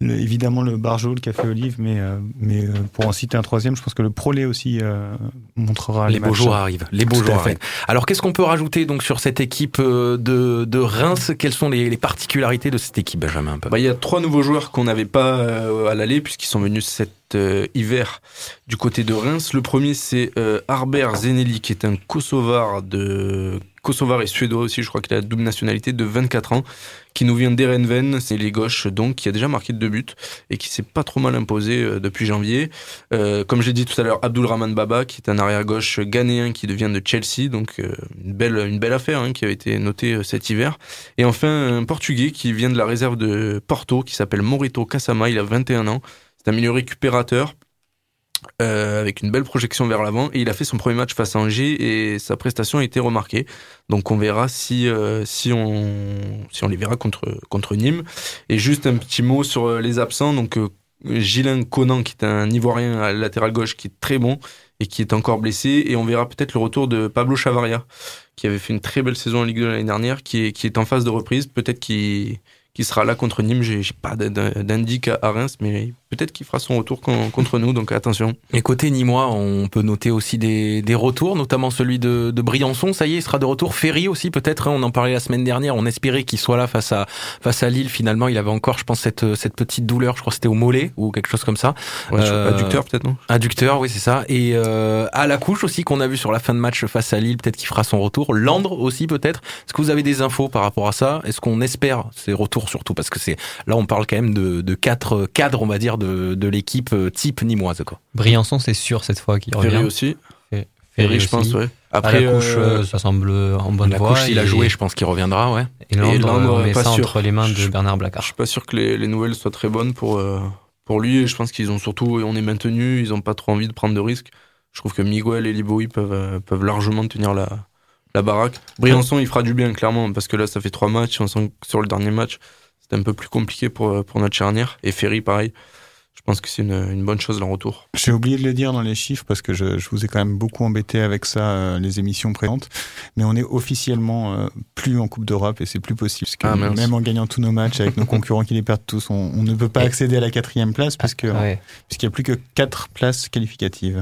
le- évidemment le bar Jaune, le café Olive, mais euh, mais euh, pour en citer un troisième, je pense que le Prolet aussi euh, montrera les, les beaux matchs. jours arrivent. Les beaux jours arrivent. Alors, qu'est-ce qu'on peut rajouter donc sur cette équipe de, de Reims? Quelles sont les, les particularités de cette équipe, Benjamin un peu? Bah, il y a trois nouveaux joueurs qu'on n'avait pas à l'aller puisqu'ils sont venus euh, hiver du côté de Reims. Le premier c'est euh, Harbert Zeneli qui est un Kosovar de Kosovar et suédois aussi, je crois qu'il a la double nationalité de 24 ans, qui nous vient d'Erenven, c'est les gauches donc, qui a déjà marqué deux buts et qui s'est pas trop mal imposé euh, depuis janvier. Euh, comme j'ai dit tout à l'heure, Abdulrahman Baba, qui est un arrière-gauche ghanéen qui devient de Chelsea, donc une belle une belle affaire hein, qui a été notée cet hiver. Et enfin un Portugais qui vient de la réserve de Porto, qui s'appelle Morito Kasama, il a 21 ans. C'est un milieu récupérateur. euh, avec une belle projection vers l'avant. Et il a fait son premier match face à Angers et sa prestation a été remarquée. Donc on verra si euh, si on si on les verra contre contre Nîmes. Et juste un petit mot sur euh, les absents. Donc euh, Gilin Conan qui est un Ivoirien à latéral gauche qui est très bon et qui est encore blessé. Et on verra peut-être le retour de Pablo Chavaria qui avait fait une très belle saison en Ligue 2 l'année dernière qui est qui est en phase de reprise. Peut-être qu'il qui sera là contre Nîmes. J'ai pas d'indic à Reims, mais peut-être qu'il fera son retour con- contre nous, donc attention. Et côté Nîmois, on peut noter aussi des, des retours, notamment celui de, de Briançon. Ça y est, il sera de retour. Ferry aussi, peut-être. hein, on en parlait la semaine dernière. On espérait qu'il soit là face à face à Lille. Finalement, il avait encore, je pense, cette cette petite douleur. Je crois que c'était au mollet ou quelque chose comme ça. Ouais, pas, adducteur, peut-être, non? Adducteur, oui, c'est ça. Et euh, à la couche aussi qu'on a vu sur la fin de match face à Lille. Peut-être qu'il fera son retour. Landre aussi, peut-être. Est-ce que vous avez des infos par rapport à ça? Est-ce qu'on espère ces retours surtout parce que c'est là, on parle quand même de, de quatre cadres, on va dire, de, de l'équipe euh, type nîmoise, quoi. Briançon, c'est sûr cette fois qu'il revient. Ferry aussi. Ferry, je pense, ouais. Après, la couche, euh, euh, ça semble en bonne la voie. couche, s'il a joué, je pense qu'il reviendra, ouais. Et Landre, on met pas ça sûr. entre les mains de Je- Bernard Je Blacard. suis pas sûr que les, les nouvelles soient très bonnes pour, euh, pour lui. Et je pense qu'ils ont surtout, on est maintenu, ils ont pas trop envie de prendre de risques. Je trouve que Miguel et Liboui peuvent, euh, peuvent largement tenir la, la baraque. Briançon, il fera du bien, clairement, parce que là, ça fait trois matchs. On sent que sur le dernier match, c'était un peu plus compliqué pour, euh, pour notre charnière. Et Ferry, pareil. Je pense que c'est une, une bonne chose, leur retour. J'ai oublié de le dire dans les chiffres parce que je, je vous ai quand même beaucoup embêté avec ça euh, les émissions présentes, mais on est officiellement euh, plus en Coupe d'Europe et c'est plus possible parce que Ah, même en gagnant tous nos matchs avec nos concurrents qui les perdent tous, on, on ne peut pas accéder à la quatrième place puisque ouais. puisqu'il y a plus que quatre places qualificatives.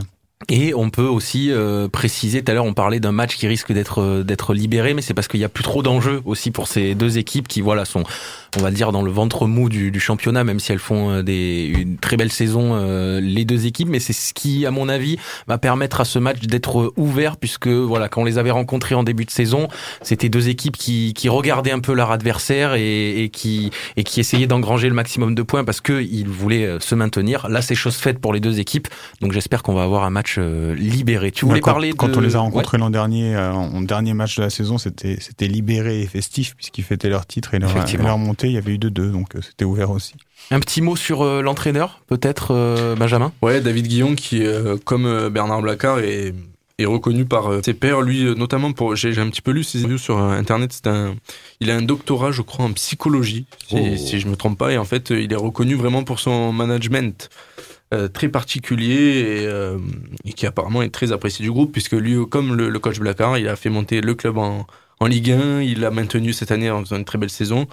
Et on peut aussi euh, préciser, tout à l'heure on parlait d'un match qui risque d'être euh, d'être libéré, mais c'est parce qu'il y a plus trop d'enjeux aussi pour ces deux équipes qui voilà sont, on va dire dans le ventre mou du, du championnat, même si elles font euh, des une très belle saison euh, les deux équipes, mais c'est ce qui à mon avis va permettre à ce match d'être ouvert puisque voilà quand on les avait rencontrés en début de saison, c'était deux équipes qui qui regardaient un peu leur adversaire et, et qui et qui essayaient d'engranger le maximum de points parce que ils voulaient euh, se maintenir. Là c'est chose faite pour les deux équipes, donc j'espère qu'on va avoir un match euh, libéré. Tu voulais Bah, quand, parler quand de... on les a Ouais. rencontrés l'an dernier, euh, en dernier match de la saison, c'était c'était libéré et festif puisqu'ils fêtaient leur titre et leur, et Effectivement. leur montée il y avait eu 2-2, donc euh, c'était ouvert aussi. Un petit mot sur euh, l'entraîneur, peut-être, euh, Benjamin? Ouais, David Guillon, qui, euh, comme euh, Bernard Blacard, est, est reconnu par ses pairs. Lui, notamment, pour j'ai un petit peu lu ses interviews sur Internet. C'est un, il a un doctorat, je crois, en psychologie, si, Oh. si je me trompe pas. Et en fait, il est reconnu vraiment pour son management euh, très particulier et, euh, et qui apparemment est très apprécié du groupe, puisque lui, comme le, le coach Blacard, il a fait monter le club en, en Ligue 1. Il l'a maintenu cette année en faisant une très belle saison.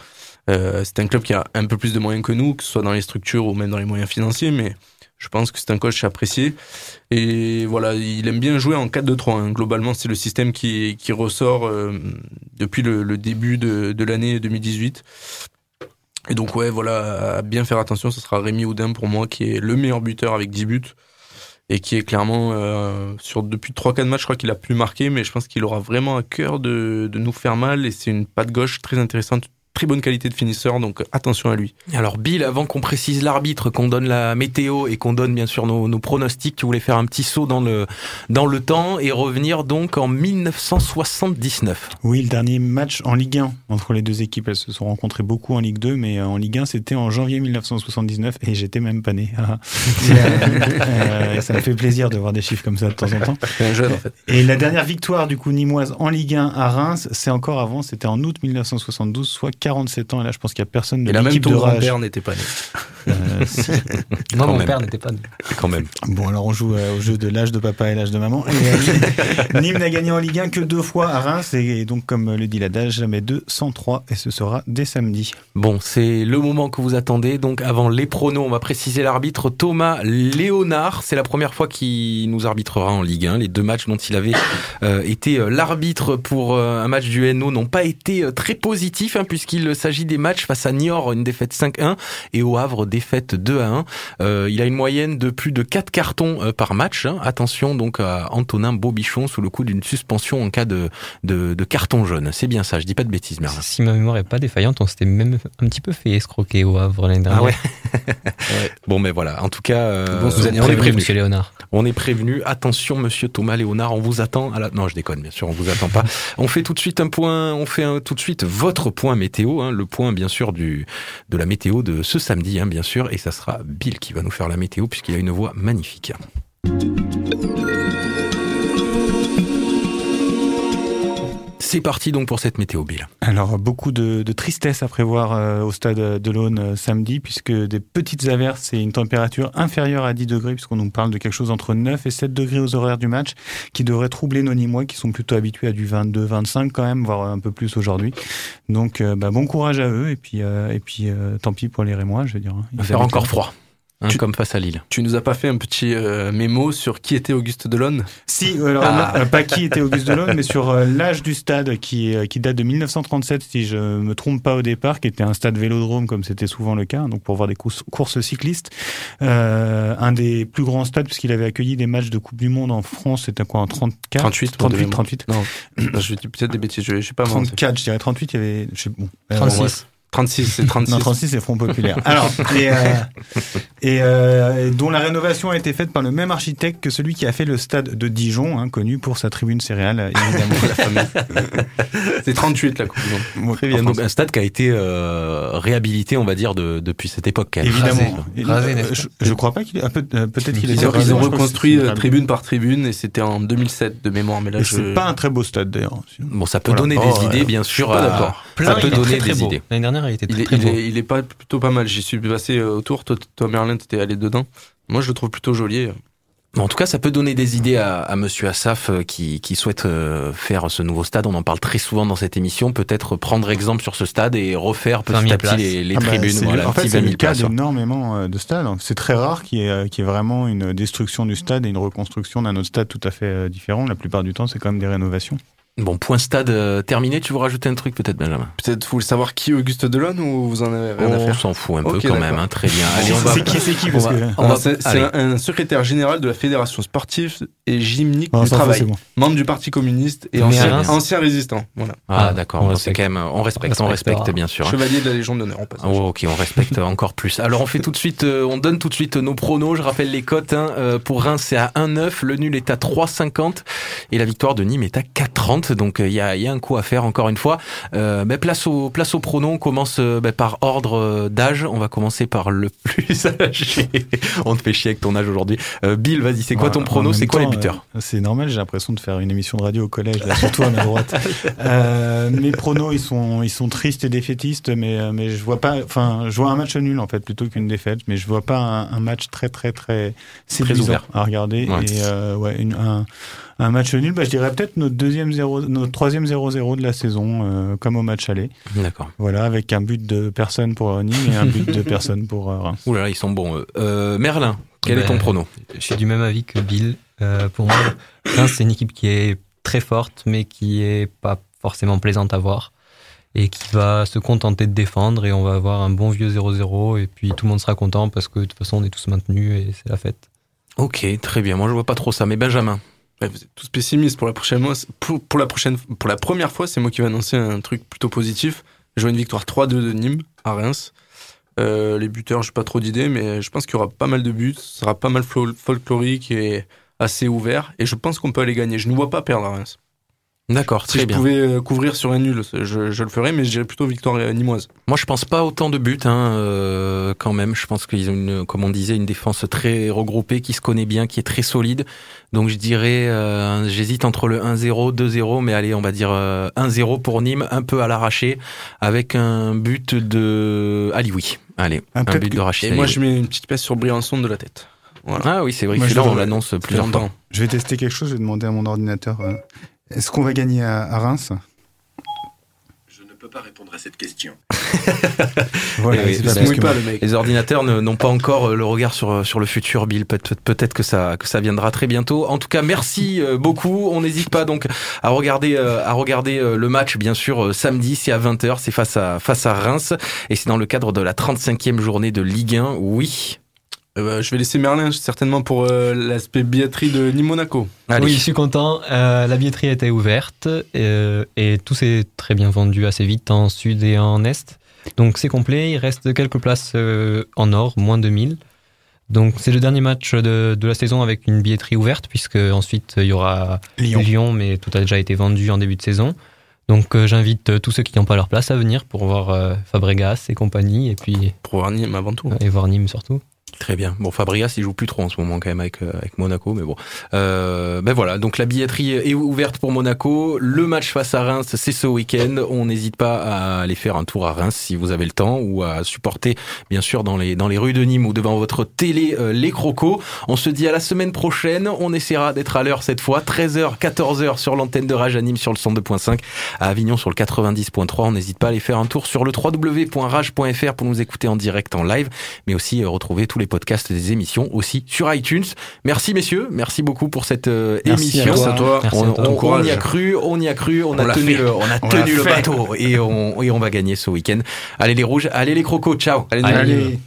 Euh, c'est un club qui a un peu plus de moyens que nous, que ce soit dans les structures ou même dans les moyens financiers, mais je pense que c'est un coach apprécié. Et voilà, il aime bien jouer en 4-2-3. hein. Globalement, c'est le système qui, qui ressort euh, depuis le, le début de, de l'année 2018. Et donc, ouais, voilà, à bien faire attention, ce sera Rémi Houdin pour moi, qui est le meilleur buteur avec 10 buts. Et qui est clairement, euh, sur depuis 3-4 matchs, je crois qu'il a plus marqué, mais je pense qu'il aura vraiment à cœur de, de nous faire mal. Et c'est une patte gauche très intéressante, très bonne qualité de finisseur, donc attention à lui. Alors Bill, avant qu'on précise l'arbitre, qu'on donne la météo et qu'on donne bien sûr nos, nos pronostics, tu voulais faire un petit saut dans le, dans le temps et revenir donc en 1979. Oui, le dernier match en Ligue 1 entre les deux équipes, elles se sont rencontrées beaucoup en Ligue 2, mais euh, en Ligue 1 c'était en janvier 1979 et j'étais même pas né. Et, euh, ça me fait plaisir de voir des chiffres comme ça de temps en temps. Et la dernière victoire du coup nimoise en Ligue 1 à Reims, c'est encore avant, c'était en août 1972, soit 47 ans. Et là, je pense qu'il y a personne de Et là, même l'équipe de rage. grand-père n'était pas né. Euh, Quand mon même. père n'était pas né. Quand même. Bon, alors on joue euh, au jeu de l'âge de papa et l'âge de maman. Et, euh, Nîmes n'a gagné en Ligue 1 que deux fois à Reims. Et donc, comme le dit l'adage, jamais deux, 103. Et ce sera dès samedi. Bon, c'est le moment que vous attendez. Donc, avant les pronos, on va préciser l'arbitre Thomas Léonard. C'est la première fois qu'il nous arbitrera en Ligue 1. Les deux matchs dont il avait euh, été l'arbitre pour euh, un match du NO n'ont pas été euh, très positifs, hein, puisqu'il s'agit des matchs face à Niort, une défaite 5-1, et au Havre, défaite 2-1. Euh, il a une moyenne de plus de 4 cartons euh, par match. hein. Attention donc à Antonin Bobichon sous le coup d'une suspension en cas de, de, de carton jaune. C'est bien ça, je dis pas de bêtises, Merlin. Si ma mémoire est pas défaillante, on s'était même un petit peu fait escroquer au Havre l'année dernière. Ah ouais. Bon, mais voilà. En tout cas, euh, Bon on souvenir, est oui, prévenu. monsieur Léonard. On est prévenu. Attention, monsieur Thomas Léonard, on vous attend. À la... Non, je déconne, bien sûr, on vous attend pas. On fait tout de suite un point. On fait un- tout de suite votre point météo, hein, le point bien sûr de la météo de ce samedi, hein, bien sûr, et ça sera Bill qui va nous faire la météo puisqu'il a une voix magnifique. C'est parti donc pour cette météo, Bill. Alors, beaucoup de, de tristesse à prévoir euh, au stade de l'Aune euh, samedi, puisque des petites averses et une température inférieure à 10 degrés, puisqu'on nous parle de quelque chose entre 9 et 7 degrés aux horaires du match, qui devrait troubler nos Nîmois, qui sont plutôt habitués à du 22, 25 quand même, voire un peu plus aujourd'hui. Donc, euh, bah, bon courage à eux, et puis, et puis tant pis pour les Rémois, je veux dire. hein. Il va faire encore froid, hein, Tu- comme face à Lille. Tu nous as pas fait un petit euh, mémo sur qui était Auguste Delon Si, alors, Ah. euh, pas qui était Auguste Delon, mais sur euh, l'âge du stade qui, euh, qui date de 1937, si je me trompe pas au départ, qui était un stade vélodrome comme c'était souvent le cas, donc pour voir des courses, courses cyclistes. Euh, un des plus grands stades puisqu'il avait accueilli des matchs de Coupe du Monde en France, c'était quoi en 34 38 pour de 38, mémoire. 38. Non, je dis peut-être des bêtises, je, je sais pas. moi, 34, je dirais 38, il y avait, je sais, bon. euh, 36. Bref. 36, c'est 36. Non, 36, c'est Front Populaire. Alors, et, euh, et, euh, et dont la rénovation a été faite par le même architecte que celui qui a fait le stade de Dijon, hein, connu pour sa tribune céréale, évidemment. c'est 38 la Coupe du Monde. Très bien. En Donc un stade qui a été euh, réhabilité, on va dire, de, depuis cette époque. quand même. Évidemment. Rasé. Euh, je, je crois pas qu'il est, peut- peut-être qu'il est Ils ont, rasé, reconstruit euh, tribune par tribune et c'était en 2007 de mémoire. Mais là, je... c'est pas un très beau stade d'ailleurs. Bon, ça peut Voilà. donner Oh, des idées, bien sûr. pas à- Ça donner très, des beau. idées. L'année dernière, il était Il est, très il, est, il est pas plutôt pas mal. J'y suis passé euh, autour. Toi, toi Merlin, t'étais allé dedans. Moi, je le trouve plutôt joli. En tout cas, ça peut donner des idées à, à Monsieur Assaf euh, qui, qui souhaite euh, faire ce nouveau stade. On en parle très souvent dans cette émission. Peut-être prendre exemple sur ce stade et refaire 20 petit 000 à petit les, les Ah bah, tribunes. voilà, en fait, c'est 20 le 000 cas places. d'énormément de stades. C'est très rare qu'il y, ait, y ait vraiment une destruction du stade et une reconstruction d'un autre stade tout à fait différent. La plupart du temps, c'est quand même des rénovations. Bon, point stade euh, terminé. Tu veux rajouter un truc peut-être, Benjamin? Peut-être vous voulez savoir qui est Auguste Delon ou vous en avez rien à On faire? s'en fout un peu quand même. hein, très bien. Allez, on va. C'est qui, c'est qui on parce que- on C'est un, un secrétaire général de la Fédération sportive et gymnique Oh, du travail, c'est bon. membre du Parti communiste et ancien, résistant. Voilà. Ah, Ah, d'accord. on quand même, on respecte, On on respecte bien sûr. hein. Chevalier de la Légion d'honneur en passant. Oh, ok, on respecte encore plus. Alors on fait tout de suite, euh, on donne tout de suite nos pronos. Je rappelle les cotes. Hein. Euh, pour Reims, c'est à 1,9. Le nul est à 3,50 et la victoire de Nîmes est à 4,30. Donc il y a, y a un coup à faire encore une fois. Euh, ben, place au place au pronom. On commence euh, ben, par ordre euh, d'âge. On va commencer par le plus âgé. on te fait chier avec ton âge aujourd'hui. Euh, Bill, vas-y, c'est quoi ton en prono? même C'est quoi les buteurs? euh, C'est normal, j'ai l'impression de faire une émission de radio au collège, là, surtout à ma droite. Euh, mes pronos, ils sont, ils sont tristes et défaitistes, mais, euh, mais je vois pas, enfin, je vois un match nul, en fait, plutôt qu'une défaite, mais je vois pas un, un match très, très, très séduisant ouvert. à regarder. Ouais. Et, euh, ouais, une- un, un match nul, bah, je dirais peut-être notre deuxième 0, notre troisième 0-0 de la saison, euh, comme au match aller. D'accord. Voilà, avec un but de personne pour Nîmes et un but de personne pour euh, Reims. Ouh là là, ils sont bons. eux. Euh, Merlin, quel est Ben, ton prono? Je suis du même avis que Bill. Euh, pour moi, Reims, c'est une équipe qui est très forte, mais qui est pas forcément plaisante à voir. Et qui va se contenter de défendre. Et on va avoir un bon vieux 0-0. Et puis tout le monde sera content parce que de toute façon, on est tous maintenus et c'est la fête. Ok, très bien. Moi, je vois pas trop ça. Mais Benjamin. Vous êtes tous pessimistes pour la prochaine fois. Pour, la première fois, c'est moi qui vais annoncer un truc plutôt positif. Je une victoire 3-2 de Nîmes à Reims. Euh, les buteurs, j'ai pas trop d'idées, mais je pense qu'il y aura pas mal de buts. Ce sera pas mal fol- folklorique et assez ouvert. Et je pense qu'on peut aller gagner. Je ne vois pas perdre à Reims. D'accord, Si très je bien. pouvais euh, couvrir sur un nul, je, je le ferais, mais je dirais plutôt victoire euh, nimoise. Moi, je pense pas autant de buts, hein, euh, quand même. Je pense qu'ils ont une, comme on disait, une défense très regroupée, qui se connaît bien, qui est très solide. Donc, je dirais, euh, j'hésite entre le 1-0, 2-0, mais allez, on va dire euh, 1-0 pour Nîmes, un peu à l'arraché, avec un but de Ali, oui. Allez, un, peut-être but de Rachid. Et moi, je mets une petite pièce sur Briançon de la tête. Voilà. Ah oui, c'est vrai que Moi, je celui-là, on l'annonce plusieurs longtemps. fois. Je vais tester quelque chose, je vais demander à mon ordinateur. euh, Est-ce qu'on va gagner à, à Reims? Je ne peux pas répondre à cette question. Voilà, oui, pas les- parce que moi- Les ordinateurs n'ont pas encore euh, le regard sur, euh, sur le futur, Bill. Peut- peut- Peut-être que ça, que ça viendra très bientôt. En tout cas, merci euh, beaucoup. On n'hésite pas donc à regarder, à regarder le match, bien sûr, samedi, c'est à 20h, c'est face à, face à Reims. Et c'est dans le cadre de la 35e journée de Ligue 1. Oui. Euh, bah, je vais laisser Merlin certainement pour euh, l'aspect billetterie de Nîmes-Monaco. Allez. Oui, je suis content. Euh, la billetterie a été ouverte euh, et tout s'est très bien vendu assez vite en sud et en est. Donc c'est complet. Il reste quelques places euh, en or, moins de 1000. Donc c'est le dernier match de, de la saison avec une billetterie ouverte puisque ensuite il y aura Lyon. mais tout a déjà été vendu en début de saison. Donc euh, j'invite euh, tous ceux qui n'ont pas leur place à venir pour voir euh, Fabregas et compagnie et puis Pour voir Nîmes avant tout. et voir Nîmes surtout. Très bien. Bon, Fabrias, il joue plus trop en ce moment quand même avec, euh, avec Monaco, mais bon. Euh, ben voilà, donc la billetterie est ouverte pour Monaco. Le match face à Reims, c'est ce week-end. On n'hésite pas à aller faire un tour à Reims si vous avez le temps ou à supporter, bien sûr, dans les, dans les rues de Nîmes ou devant votre télé, euh, les crocos. On se dit à la semaine prochaine. On essaiera d'être à l'heure cette fois. 13h, 14h sur l'antenne de Rage à Nîmes sur le 102.5, à Avignon sur le 90.3. On n'hésite pas à aller faire un tour sur le www.rage.fr pour nous écouter en direct, en live, mais aussi euh, retrouver tous les podcasts des émissions aussi sur iTunes. Merci messieurs, merci beaucoup pour cette euh, Merci émission. à toi. Merci on, à toi. on- on y a cru, on y a cru, on, On a tenu, le, on a On tenu le bateau et on, et on va gagner ce week-end. Allez les rouges, allez les crocos, ciao. Allez, Allez. Allez.